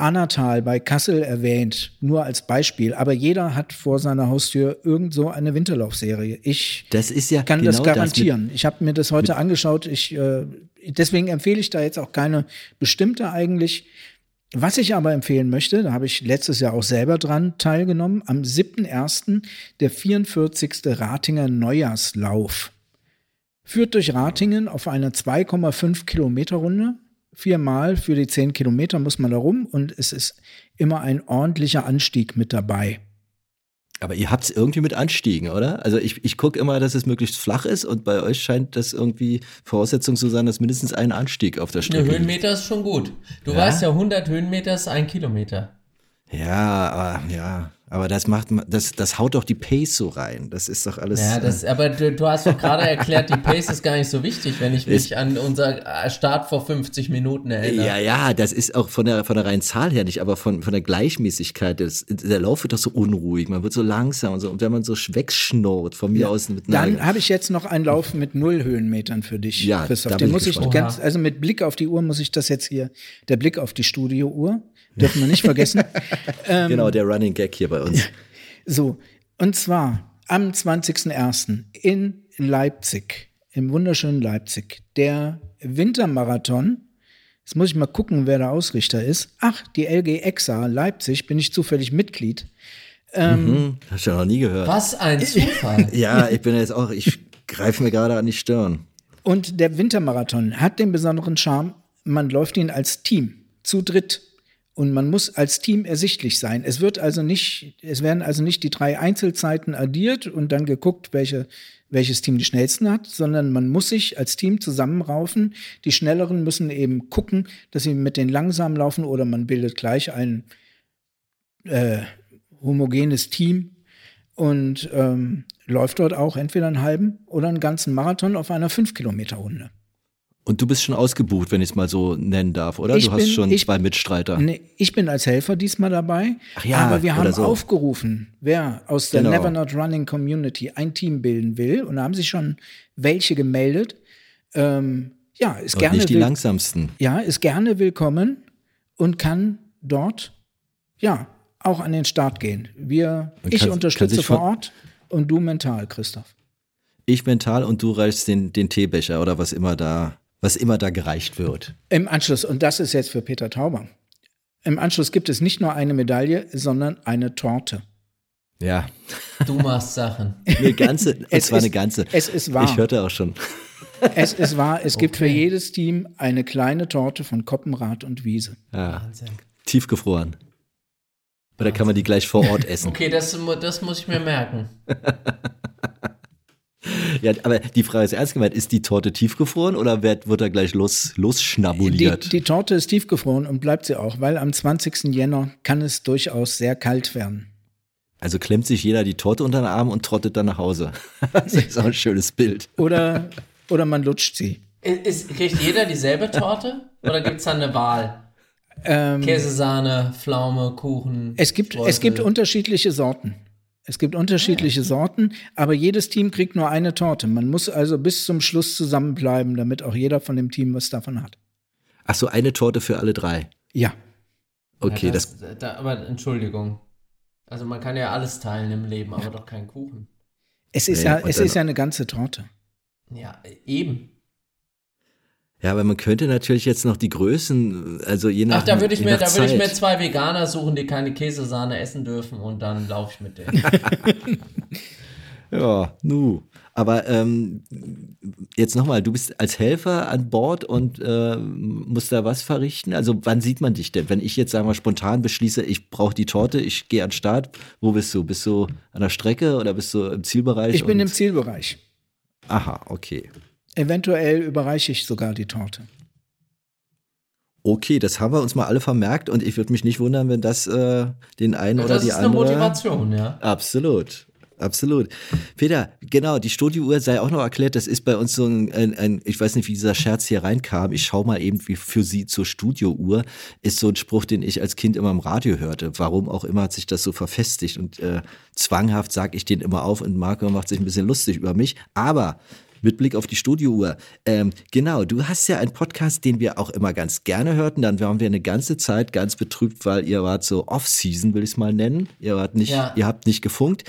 Annatal bei Kassel erwähnt, nur als Beispiel. Aber jeder hat vor seiner Haustür irgend so eine Winterlaufserie. Ich Das ist ja kann genau das garantieren. ich habe mir das heute angeschaut. Ich, äh, deswegen empfehle ich da jetzt auch keine bestimmte eigentlich. Was ich aber empfehlen möchte, da habe ich letztes Jahr auch selber dran teilgenommen, am 7.1. der 44. Ratinger Neujahrslauf. Führt durch Ratingen auf einer 2,5 Kilometer Runde. Viermal für die 10 Kilometer muss man da rum und es ist immer ein ordentlicher Anstieg mit dabei. Aber ihr habt es irgendwie mit Anstiegen, oder? Also ich, ich gucke immer, dass es möglichst flach ist und bei euch scheint das irgendwie Voraussetzung zu sein, dass mindestens ein Anstieg auf der Strecke liegt. Höhenmeter ist schon gut. Du Ja? weißt ja, 100 Höhenmeter ist ein Kilometer. Ja, aber ja, aber das macht ma- das das haut doch die Pace so rein. Das ist doch alles Ja, das, aber du, du hast doch gerade erklärt, die Pace ist gar nicht so wichtig, wenn ich mich an unser äh, Start vor 50 Minuten erinnere. Ja, ja, das ist auch von der, von der reinen Zahl her nicht, aber von, von der Gleichmäßigkeit. Das, der Lauf wird doch so unruhig, man wird so langsam und so. Und wenn man so wegschnurrt, von mir aus mit einer. Dann habe ich jetzt noch einen Lauf mit null Höhenmetern für dich, Ja, Christoph. da Den ich muss ich gespannt. ganz, also mit Blick auf die Uhr muss ich das jetzt hier, der Blick auf die Studiouhr, dürfen wir nicht vergessen. *laughs* genau, der Running Gag hier bei uns. So, und zwar am 20.01. in Leipzig, im wunderschönen Leipzig, der Wintermarathon. Jetzt muss ich mal gucken, wer der Ausrichter ist. Ach, die LG Exa Leipzig, bin ich zufällig Mitglied. Hm, hast du ja noch nie gehört. Was ein Zufall. *laughs* Ja, ich bin jetzt auch, ich greife mir gerade an die Stirn. Und der Wintermarathon hat den besonderen Charme, man läuft ihn als Team, zu dritt. Und man muss als Team ersichtlich sein. Es wird also nicht, es werden also nicht die drei Einzelzeiten addiert und dann geguckt, welche, welches Team die schnellsten hat, sondern man muss sich als Team zusammenraufen. Die Schnelleren müssen eben gucken, dass sie mit den Langsamen laufen oder man bildet gleich ein äh, homogenes Team und ähm, läuft dort auch entweder einen halben oder einen ganzen Marathon auf einer 5-Kilometer-Runde. Und du bist schon ausgebucht, wenn ich es mal so nennen darf, oder? Ich du hast bin- schon ich- zwei Mitstreiter. Nee, ich bin als Helfer diesmal dabei. Ach ja, aber wir haben so. aufgerufen, wer aus der Genau. Never Not Running Community ein Team bilden will. Und da haben sich schon welche gemeldet. Ähm, ja, ist Aber gerne, nicht die will- langsamsten. ja, ist gerne willkommen und kann dort ja auch an den Start gehen. Wir, Und ich kann- unterstütze vor Ort und du mental, Christoph. Ich mental und du reichst den, den Teebecher oder was immer da, was immer da gereicht wird. Im Anschluss, und das ist jetzt für Peter Tauber. Im Anschluss gibt es nicht nur eine Medaille, sondern eine Torte. Ja, Du machst Sachen. *laughs* eine ganze, Es zwar ist- eine ganze. es ist wahr. Ich hörte auch schon. Es ist wahr, es gibt für jedes Team eine kleine Torte von Koppenrad und Wiese. Ja, Wahnsinn. tiefgefroren. Oder kann man die gleich vor Ort essen? Okay, das, das muss ich mir merken. *laughs* *laughs* Ja, aber die Frage ist ernst gemeint, ist die Torte tiefgefroren oder wird, wird da gleich los, Die, losschnabuliert? die Torte ist tiefgefroren und bleibt sie auch, weil am 20. Jänner kann es durchaus sehr kalt werden. Also klemmt sich jeder die Torte unter den Arm und trottet dann nach Hause. *laughs* Das ist auch ein schönes Bild. Oder, oder man lutscht sie. Ist, kriegt jeder dieselbe Torte? Oder gibt es da eine Wahl? Ähm, Käsesahne, Pflaume, Kuchen. es, gibt, es gibt unterschiedliche Sorten. Es gibt unterschiedliche Sorten, aber jedes Team kriegt nur eine Torte. Man muss also bis zum Schluss zusammenbleiben, damit auch jeder von dem Team was davon hat. Ach so, eine Torte für alle drei. Ja, Okay, ja, das, das, da, aber Entschuldigung. Also man kann ja alles teilen im Leben, aber doch keinen Kuchen. es ist, Nee, ja, es ist ja eine ganze Torte. Ja, eben. Ja, aber man könnte natürlich jetzt noch die Größen, also je nach Ach, da würde ich, mir, nach da würde ich mir zwei Veganer suchen, die keine Käsesahne essen dürfen und dann laufe ich mit denen. *laughs* Ja, nu. Aber ähm, jetzt nochmal, du bist als Helfer an Bord und äh, musst da was verrichten? Also wann sieht man dich denn? Wenn ich jetzt, sagen wir, spontan beschließe, ich brauche die Torte, ich gehe an den Start, wo bist du? Bist du an der Strecke oder bist du im Zielbereich? Ich bin im Zielbereich. Aha, okay. Eventuell überreiche ich sogar die Torte. Okay, das haben wir uns mal alle vermerkt und ich würde mich nicht wundern, wenn das äh, den einen oder das die ist eine andere... Motivation, ja. Absolut. Absolut. Peter, genau, die Studiouhr sei auch noch erklärt, das ist bei uns so ein, ein, ein ich weiß nicht, wie dieser Scherz hier reinkam, ich schau mal eben wie für Sie zur Studiouhr, ist so ein Spruch, den ich als Kind immer im Radio hörte. Warum auch immer hat sich das so verfestigt und äh, zwanghaft sage ich den immer auf und Marco macht sich ein bisschen lustig über mich, aber mit Blick auf die Studiouhr. Ähm, genau, du hast ja einen Podcast, den wir auch immer ganz gerne hörten. Dann waren wir eine ganze Zeit ganz betrübt, weil ihr wart so Off-Season, will ich es mal nennen. Ihr wart nicht, Ja. ihr habt nicht gefunkt.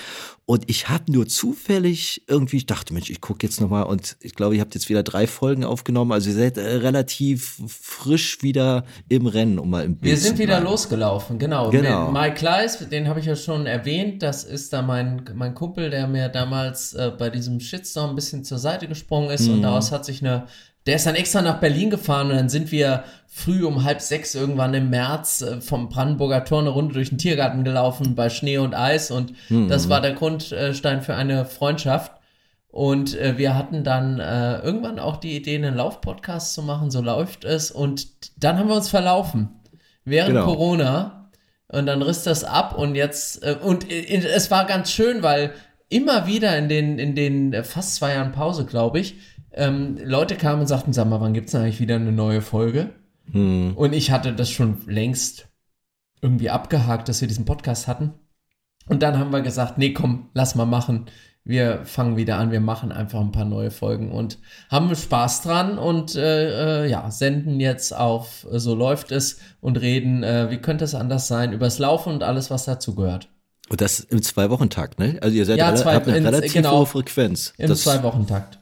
Und ich habe nur zufällig irgendwie, ich dachte, Mensch, ich gucke jetzt nochmal und ich glaube, ihr habt jetzt wieder drei Folgen aufgenommen. Also ihr seid äh, relativ frisch wieder im Rennen, um mal im Bild Wir sind wieder losgelaufen, genau. Genau. Mike Kleiss, den habe ich ja schon erwähnt. Das ist da mein, mein Kumpel, der mir damals äh, bei diesem Shitstorm ein bisschen zur Seite gesprungen ist. Mhm. Und daraus hat sich eine. Der ist dann extra nach Berlin gefahren und dann sind wir früh um halb sechs irgendwann im März äh, vom Brandenburger Tor eine Runde durch den Tiergarten gelaufen bei Schnee und Eis. Und Mhm. das war der Grundstein für eine Freundschaft. Und äh, wir hatten dann äh, irgendwann auch die Idee, einen Laufpodcast zu machen, so läuft es. Und dann haben wir uns verlaufen. Während Genau. Corona. Und dann riss das ab und jetzt, äh, und es war ganz schön, weil immer wieder in den, in den fast zwei Jahren Pause, glaube ich, ähm, Leute kamen und sagten, sag mal, wann gibt's denn eigentlich wieder eine neue Folge? Hm. Und ich hatte das schon längst irgendwie abgehakt, dass wir diesen Podcast hatten. Und dann haben wir gesagt, nee, komm, lass mal machen. Wir fangen wieder an, wir machen einfach ein paar neue Folgen und haben Spaß dran und äh, äh, ja, senden jetzt auf äh, So läuft es und reden, äh, wie könnte es anders sein, übers Laufen und alles, was dazu gehört. Und das im Zwei-Wochen-Takt, ne? Also ihr seid Ja, rela zwei- habt eine in- relativ genau. hohe Frequenz. Im Zwei-Wochen-Takt.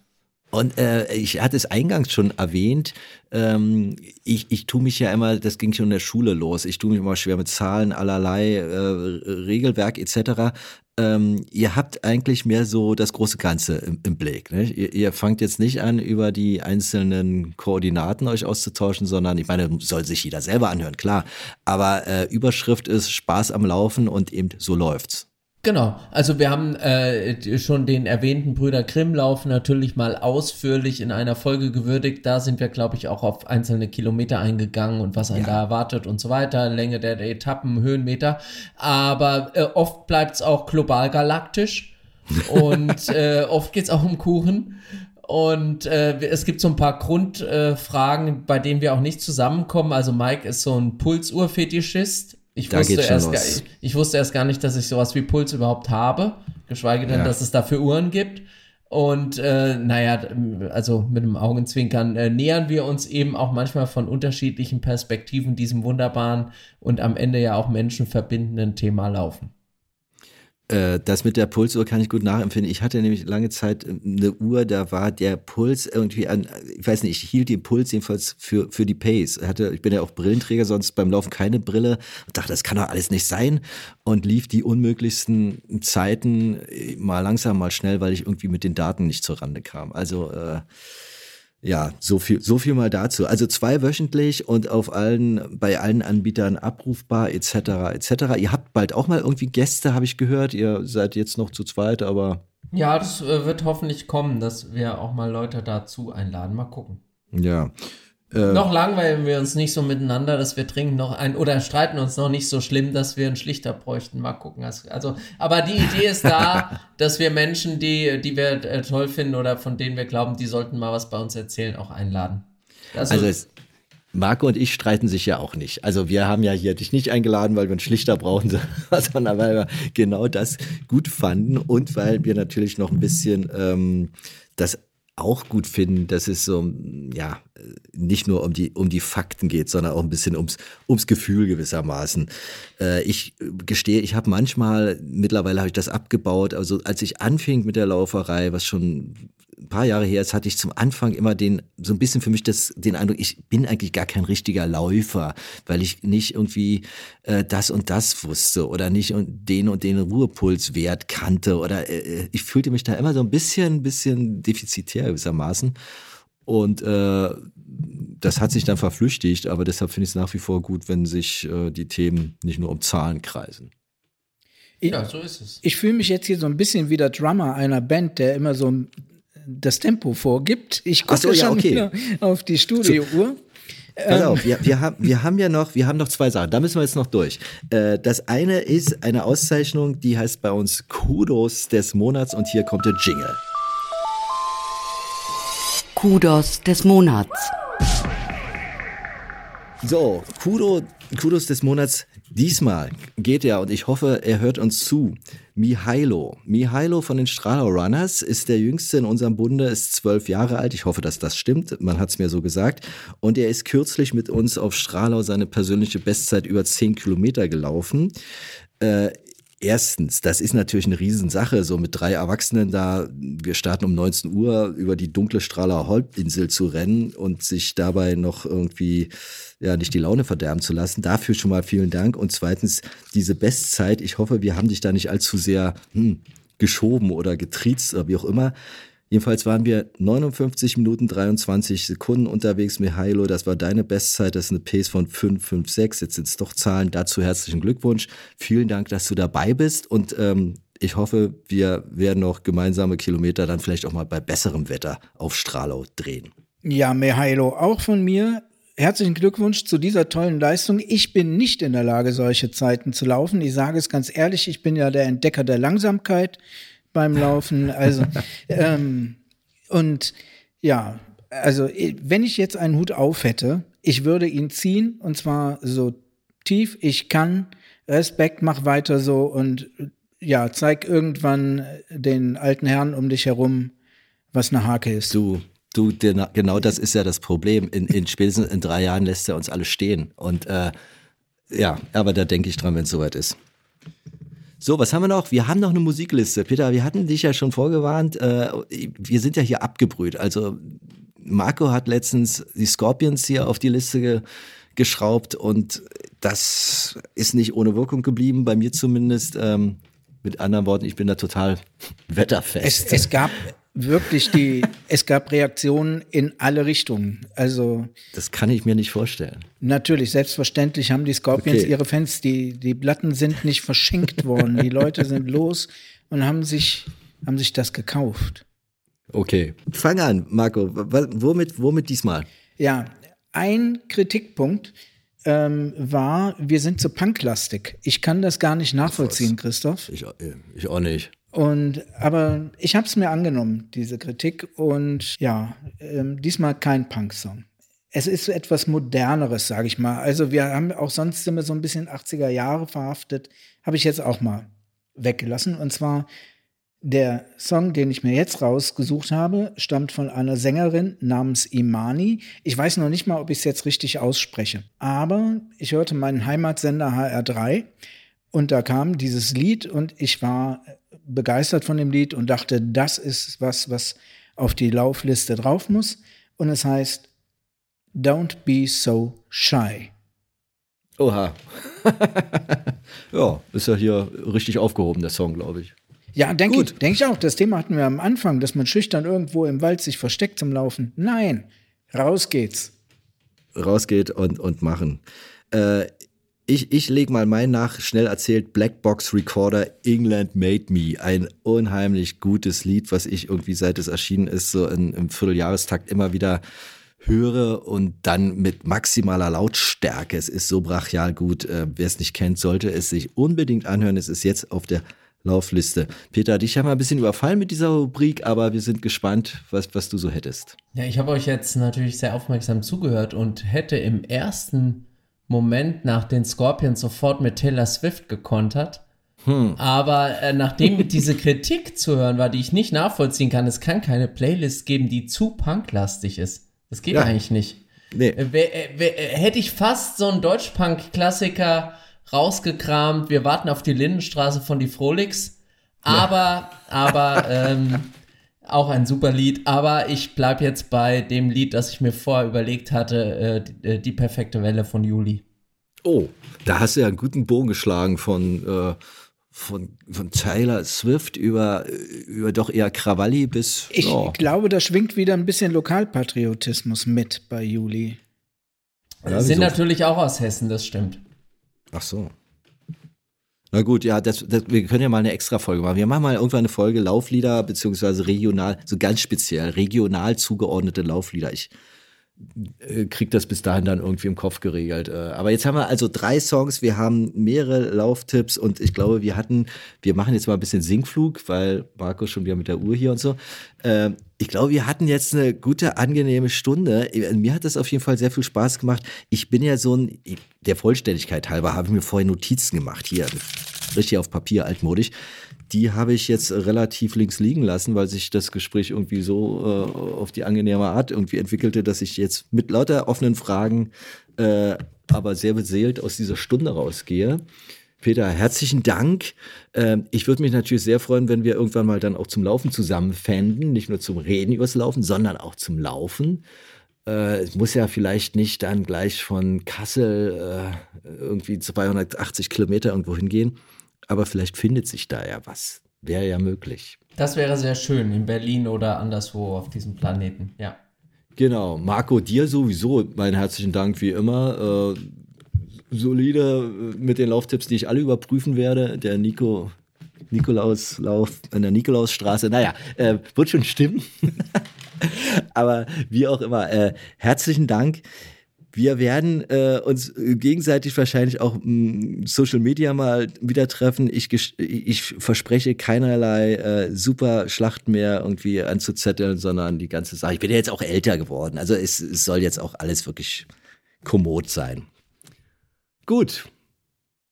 Und äh, ich hatte es eingangs schon erwähnt, ähm, ich, ich tue mich ja immer, das ging schon in der Schule los, ich tue mich immer schwer mit Zahlen, allerlei, äh, Regelwerk etc. Ähm, ihr habt eigentlich mehr so das große Ganze im, im Blick. Ne? Ihr, ihr fangt jetzt nicht an, über die einzelnen Koordinaten euch auszutauschen, sondern ich meine, soll sich jeder selber anhören, klar. Aber äh, Überschrift ist Spaß am Laufen und eben so läuft's. Genau, also wir haben äh, schon den erwähnten Brüder Grimmlauf natürlich mal ausführlich in einer Folge gewürdigt. Da sind wir, glaube ich, auch auf einzelne Kilometer eingegangen und was einen da erwartet und so weiter, Länge der, der Etappen, Höhenmeter. Aber äh, oft bleibt es auch global galaktisch *laughs* und äh, oft geht es auch um Kuchen. Und äh, es gibt so ein paar Grundfragen, äh, bei denen wir auch nicht zusammenkommen. Also Mike ist so ein Pulsuhr-Fetischist. Ich Da wusste, erst gar, ich, ich wusste erst gar nicht, dass ich sowas wie Puls überhaupt habe, geschweige denn, Ja. dass es dafür Uhren gibt. Und äh, naja, also mit dem Augenzwinkern äh, nähern wir uns eben auch manchmal von unterschiedlichen Perspektiven diesem wunderbaren und am Ende ja auch Menschen verbindenden Thema laufen. Äh, das mit der Pulsuhr kann ich gut nachempfinden. Ich hatte nämlich lange Zeit äh, eine Uhr, da war der Puls irgendwie an, ich weiß nicht, ich hielt den Puls jedenfalls für, für die Pace. Hatte, ich bin ja auch Brillenträger, sonst beim Laufen keine Brille und dachte, das kann doch alles nicht sein und lief die unmöglichsten Zeiten äh, mal langsam, mal schnell, weil ich irgendwie mit den Daten nicht zur Rande kam. Also, äh, ja, so viel, so viel mal dazu. Also zwei wöchentlich und auf allen, bei allen Anbietern abrufbar, etc., etc. Ihr habt bald auch mal irgendwie Gäste, habe ich gehört. Ihr seid jetzt noch zu zweit, aber Ja, das äh, wird hoffentlich kommen, dass wir auch mal Leute dazu einladen. Mal gucken. ja. Äh, Noch langweilen wir uns nicht so miteinander, dass wir trinken noch ein oder streiten uns noch nicht so schlimm, dass wir einen Schlichter bräuchten. Mal gucken. Also, aber die Idee ist da, *laughs* dass wir Menschen, die, die wir äh, toll finden oder von denen wir glauben, die sollten mal was bei uns erzählen, auch einladen. Also, Also es, Marco und ich streiten sich ja auch nicht. Also wir haben ja hier dich nicht eingeladen, weil wir einen Schlichter brauchen, *laughs* sondern weil wir genau das gut fanden und weil wir natürlich noch ein bisschen ähm, das auch gut finden, dass es so, ja, nicht nur um die, um die Fakten geht, sondern auch ein bisschen ums, ums Gefühl gewissermaßen. Äh, ich gestehe, ich habe manchmal, mittlerweile habe ich das abgebaut, also als ich anfing mit der Lauferei, was schon ein paar Jahre her ist, hatte ich zum Anfang immer den, so ein bisschen für mich das, den Eindruck, ich bin eigentlich gar kein richtiger Läufer, weil ich nicht irgendwie äh, das und das wusste oder nicht und den und den Ruhepulswert kannte oder äh, ich fühlte mich da immer so ein bisschen, bisschen defizitär gewissermaßen. Und äh, das hat sich dann verflüchtigt, aber deshalb finde ich es nach wie vor gut, wenn sich äh, die Themen nicht nur um Zahlen kreisen. Ich, ja, so ist es. ich fühle mich jetzt hier so ein bisschen wie der Drummer einer Band, der immer so das Tempo vorgibt. Ich Ach so, gucke ja, schon okay. *laughs* auf die Studiouhr. Pass auf, wir, wir, haben, wir haben ja noch, wir haben noch zwei Sachen, da müssen wir jetzt noch durch. Äh, das eine ist eine Auszeichnung, die heißt bei uns Kudos des Monats und hier kommt der Jingle. Kudos des Monats. So, Kudo, Kudos des Monats. Diesmal geht er, und ich hoffe, er hört uns zu, Mihailo. Mihailo von den Strahlau Runners ist der jüngste in unserem Bunde, ist zwölf Jahre alt. Ich hoffe, dass das stimmt. Man hat es mir so gesagt. Und er ist kürzlich mit uns auf Strahlau seine persönliche Bestzeit über zehn Kilometer gelaufen. Äh, Erstens, das ist natürlich eine Riesensache, so mit drei Erwachsenen da, wir starten um 19 Uhr über die dunkle Strahler Halbinsel zu rennen und sich dabei noch irgendwie ja nicht die Laune verderben zu lassen. Dafür schon mal vielen Dank. Und zweitens, diese Bestzeit, ich hoffe, wir haben dich da nicht allzu sehr hm, geschoben oder getriezt oder wie auch immer. Jedenfalls waren wir 59 Minuten 23 Sekunden unterwegs, Mihailo. Das war deine Bestzeit. Das ist eine Pace von 556. Jetzt sind es doch Zahlen. Dazu herzlichen Glückwunsch. Vielen Dank, dass du dabei bist. Und ähm, ich hoffe, wir werden noch gemeinsame Kilometer dann vielleicht auch mal bei besserem Wetter auf Strahlau drehen. Ja, Mihailo, auch von mir. Herzlichen Glückwunsch zu dieser tollen Leistung. Ich bin nicht in der Lage, solche Zeiten zu laufen. Ich sage es ganz ehrlich, ich bin ja der Entdecker der Langsamkeit beim Laufen. Also, *laughs* ähm, und ja, also wenn ich jetzt einen Hut auf hätte, ich würde ihn ziehen und zwar so tief ich kann. Respekt, mach weiter so und ja, zeig irgendwann den alten Herren um dich herum, was eine Hake ist. Du, du, genau das ist ja das Problem. In, in spätestens in drei Jahren lässt er uns alle stehen. Und äh, ja, aber da denke ich dran, wenn es soweit ist. So, was haben wir noch? Wir haben noch eine Musikliste. Peter, wir hatten dich ja schon vorgewarnt. Äh, wir sind ja hier abgebrüht. Also Marco hat letztens die Scorpions hier auf die Liste ge geschraubt und das ist nicht ohne Wirkung geblieben, bei mir zumindest. Ähm, mit anderen Worten, ich bin da total *laughs* wetterfest. Es, es gab wirklich die, es gab Reaktionen in alle Richtungen. Also das kann ich mir nicht vorstellen. natürlich, selbstverständlich haben die Scorpions Okay. ihre Fans, die, die Platten sind nicht verschenkt worden. Die Leute sind los und haben sich, haben sich das gekauft. Okay. Fang an, Marco. Womit, womit diesmal? Ja, ein Kritikpunkt ähm, war, wir sind zu punklastig. Ich kann das gar nicht nachvollziehen, Christoph. Ich, ich auch nicht. Und aber ich habe es mir angenommen, diese Kritik. Und ja, ähm, diesmal kein Punk-Song. Es ist etwas Moderneres, sage ich mal. Also wir haben auch sonst immer so ein bisschen 80er Jahre verhaftet. Habe ich jetzt auch mal weggelassen. Und zwar der Song, den ich mir jetzt rausgesucht habe, stammt von einer Sängerin namens Imani. Ich weiß noch nicht mal, ob ich es jetzt richtig ausspreche. Aber ich hörte meinen Heimatsender HR3 und da kam dieses Lied und ich war begeistert von dem Lied und dachte, das ist was, was auf die Laufliste drauf muss. Und es heißt Don't be so shy. Oha. *laughs* ja, ist ja hier richtig aufgehoben, der Song, glaube ich. Ja, denke Gut. ich, denk ich auch. Das Thema hatten wir am Anfang, dass man schüchtern irgendwo im Wald sich versteckt zum Laufen. Nein, raus geht's. rausgeht und, und machen. Äh, ich ich lege mal mein nach, schnell erzählt, Blackbox Recorder England Made Me. Ein unheimlich gutes Lied, was ich irgendwie seit es erschienen ist, so in, im Vierteljahrestakt immer wieder höre und dann mit maximaler Lautstärke. Es ist so brachial gut. Äh, Wer es nicht kennt, sollte es sich unbedingt anhören. Es ist jetzt auf der Laufliste. Peter, dich haben wir ein bisschen überfallen mit dieser Rubrik, aber wir sind gespannt, was, was du so hättest. Ja, ich habe euch jetzt natürlich sehr aufmerksam zugehört und hätte im ersten Moment nach den Scorpions sofort mit Taylor Swift gekontert. Aber äh, nachdem *laughs* diese Kritik zu hören war, die ich nicht nachvollziehen kann, es kann keine Playlist geben, die zu punklastig ist. Das geht Ja. eigentlich nicht. Nee. Äh, äh, äh, hätte ich fast so einen Deutschpunk-Klassiker rausgekramt. Wir warten auf die Lindenstraße von die Frolix. Aber, aber, *laughs* ähm, auch ein super Lied. Aber ich bleib jetzt bei dem Lied, das ich mir vorher überlegt hatte, äh, die, äh, die perfekte Welle von Juli. Oh, da hast du ja einen guten Bogen geschlagen von, äh, von, von Taylor Swift über, über doch eher Krawalli bis. Ich ja. glaube, da schwingt wieder ein bisschen Lokalpatriotismus mit bei Juli. Ja, Sind natürlich auch aus Hessen, das stimmt. Ach so. Na gut, ja, das, das, wir können ja mal eine extra Folge machen. Wir machen mal irgendwann eine Folge Lauflieder, beziehungsweise regional, so ganz speziell, regional zugeordnete Lauflieder. Ich äh, krieg das bis dahin dann irgendwie im Kopf geregelt. Äh, aber jetzt haben wir also drei Songs, wir haben mehrere Lauftipps und ich glaube, wir hatten, wir machen jetzt mal ein bisschen Singflug, weil Marco schon wieder mit der Uhr hier und so. Äh, ich glaube, wir hatten jetzt eine gute, angenehme Stunde. Äh, Mir hat das auf jeden Fall sehr viel Spaß gemacht. Ich bin ja so ein, der Vollständigkeit halber, habe ich mir vorher Notizen gemacht, hier, richtig auf Papier, altmodisch. Die habe ich jetzt relativ links liegen lassen, weil sich das Gespräch irgendwie so äh, auf die angenehme Art irgendwie entwickelte, dass ich jetzt mit lauter offenen Fragen, äh, aber sehr beseelt aus dieser Stunde rausgehe. Peter, herzlichen Dank. Ähm, ich würde mich natürlich sehr freuen, wenn wir irgendwann mal dann auch zum Laufen zusammen fänden. Nicht nur zum Reden übers Laufen, sondern auch zum Laufen. Äh, es muss ja vielleicht nicht dann gleich von Kassel äh, irgendwie 280 Kilometer irgendwo hingehen, aber vielleicht findet sich da ja was. Wäre ja möglich. Das wäre sehr schön in Berlin oder anderswo auf diesem Planeten. Ja. Genau, Marco, dir sowieso meinen herzlichen Dank wie immer. Äh, solide äh, mit den Lauftipps, die ich alle überprüfen werde. Der Nico, Nikolauslauf an der Nikolausstraße, naja, äh, wird schon stimmen. *laughs* Aber wie auch immer, äh, herzlichen Dank. Wir werden äh, uns gegenseitig wahrscheinlich auch mh, Social Media mal wieder treffen. Ich, ich verspreche keinerlei äh, super Schlacht mehr irgendwie anzuzetteln, sondern die ganze Sache. Ich bin ja jetzt auch älter geworden. Also es, es soll jetzt auch alles wirklich kommod sein. Gut.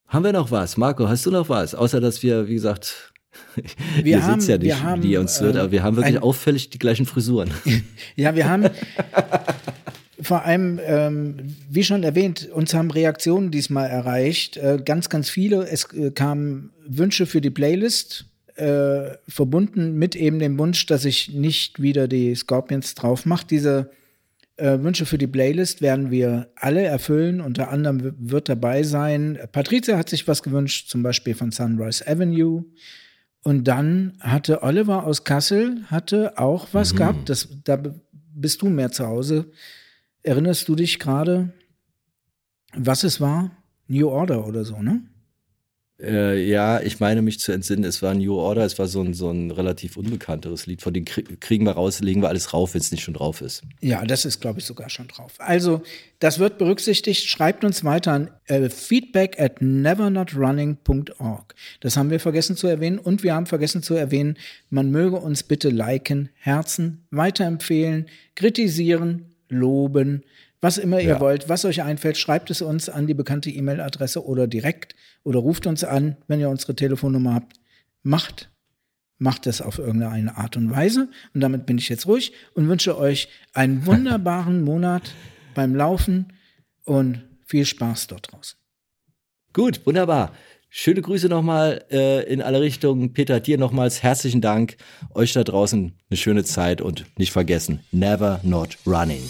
Haben wir noch was? Marco, hast du noch was? Außer dass wir, wie gesagt, *laughs* Wir ihr haben- ja nicht, wir haben, wie ihr uns hört, äh, aber wir haben wirklich ein- auffällig die gleichen Frisuren. *laughs* Ja, wir haben *laughs* vor allem, ähm, wie schon erwähnt, uns haben Reaktionen diesmal erreicht. Äh, ganz, ganz viele. Es äh, kamen Wünsche für die Playlist, äh, verbunden mit eben dem Wunsch, dass ich nicht wieder die Scorpions drauf mache. Diese äh, Wünsche für die Playlist werden wir alle erfüllen. Unter anderem wird dabei sein. Patricia hat sich was gewünscht, zum Beispiel von Sunrise Avenue. Und dann hatte Oliver aus Kassel hatte auch was gehabt. Das, da bist du mehr zu Hause. Erinnerst du dich gerade, was es war? New Order oder so, ne? Äh, ja, ich meine mich zu entsinnen, es war New Order, es war so ein, so ein relativ unbekannteres Lied. Von dem kriegen wir raus, legen wir alles rauf, wenn es nicht schon drauf ist. Ja, das ist, glaube ich, sogar schon drauf. Also, das wird berücksichtigt. Schreibt uns weiter an äh, feedback at nevernotrunning.org. Das haben wir vergessen zu erwähnen. Und wir haben vergessen zu erwähnen, man möge uns bitte liken, Herzen, weiterempfehlen, kritisieren, loben, was immer ihr Ja. wollt, was euch einfällt, schreibt es uns an die bekannte E-Mail-Adresse oder direkt oder ruft uns an, wenn ihr unsere Telefonnummer habt. Macht, macht es auf irgendeine Art und Weise. Und damit bin ich jetzt ruhig und wünsche euch einen *laughs* wunderbaren Monat beim Laufen und viel Spaß dort draußen. Gut, wunderbar. Schöne Grüße nochmal äh, in alle Richtungen. Peter, dir nochmals herzlichen Dank. Euch da draußen eine schöne Zeit und nicht vergessen, never not running.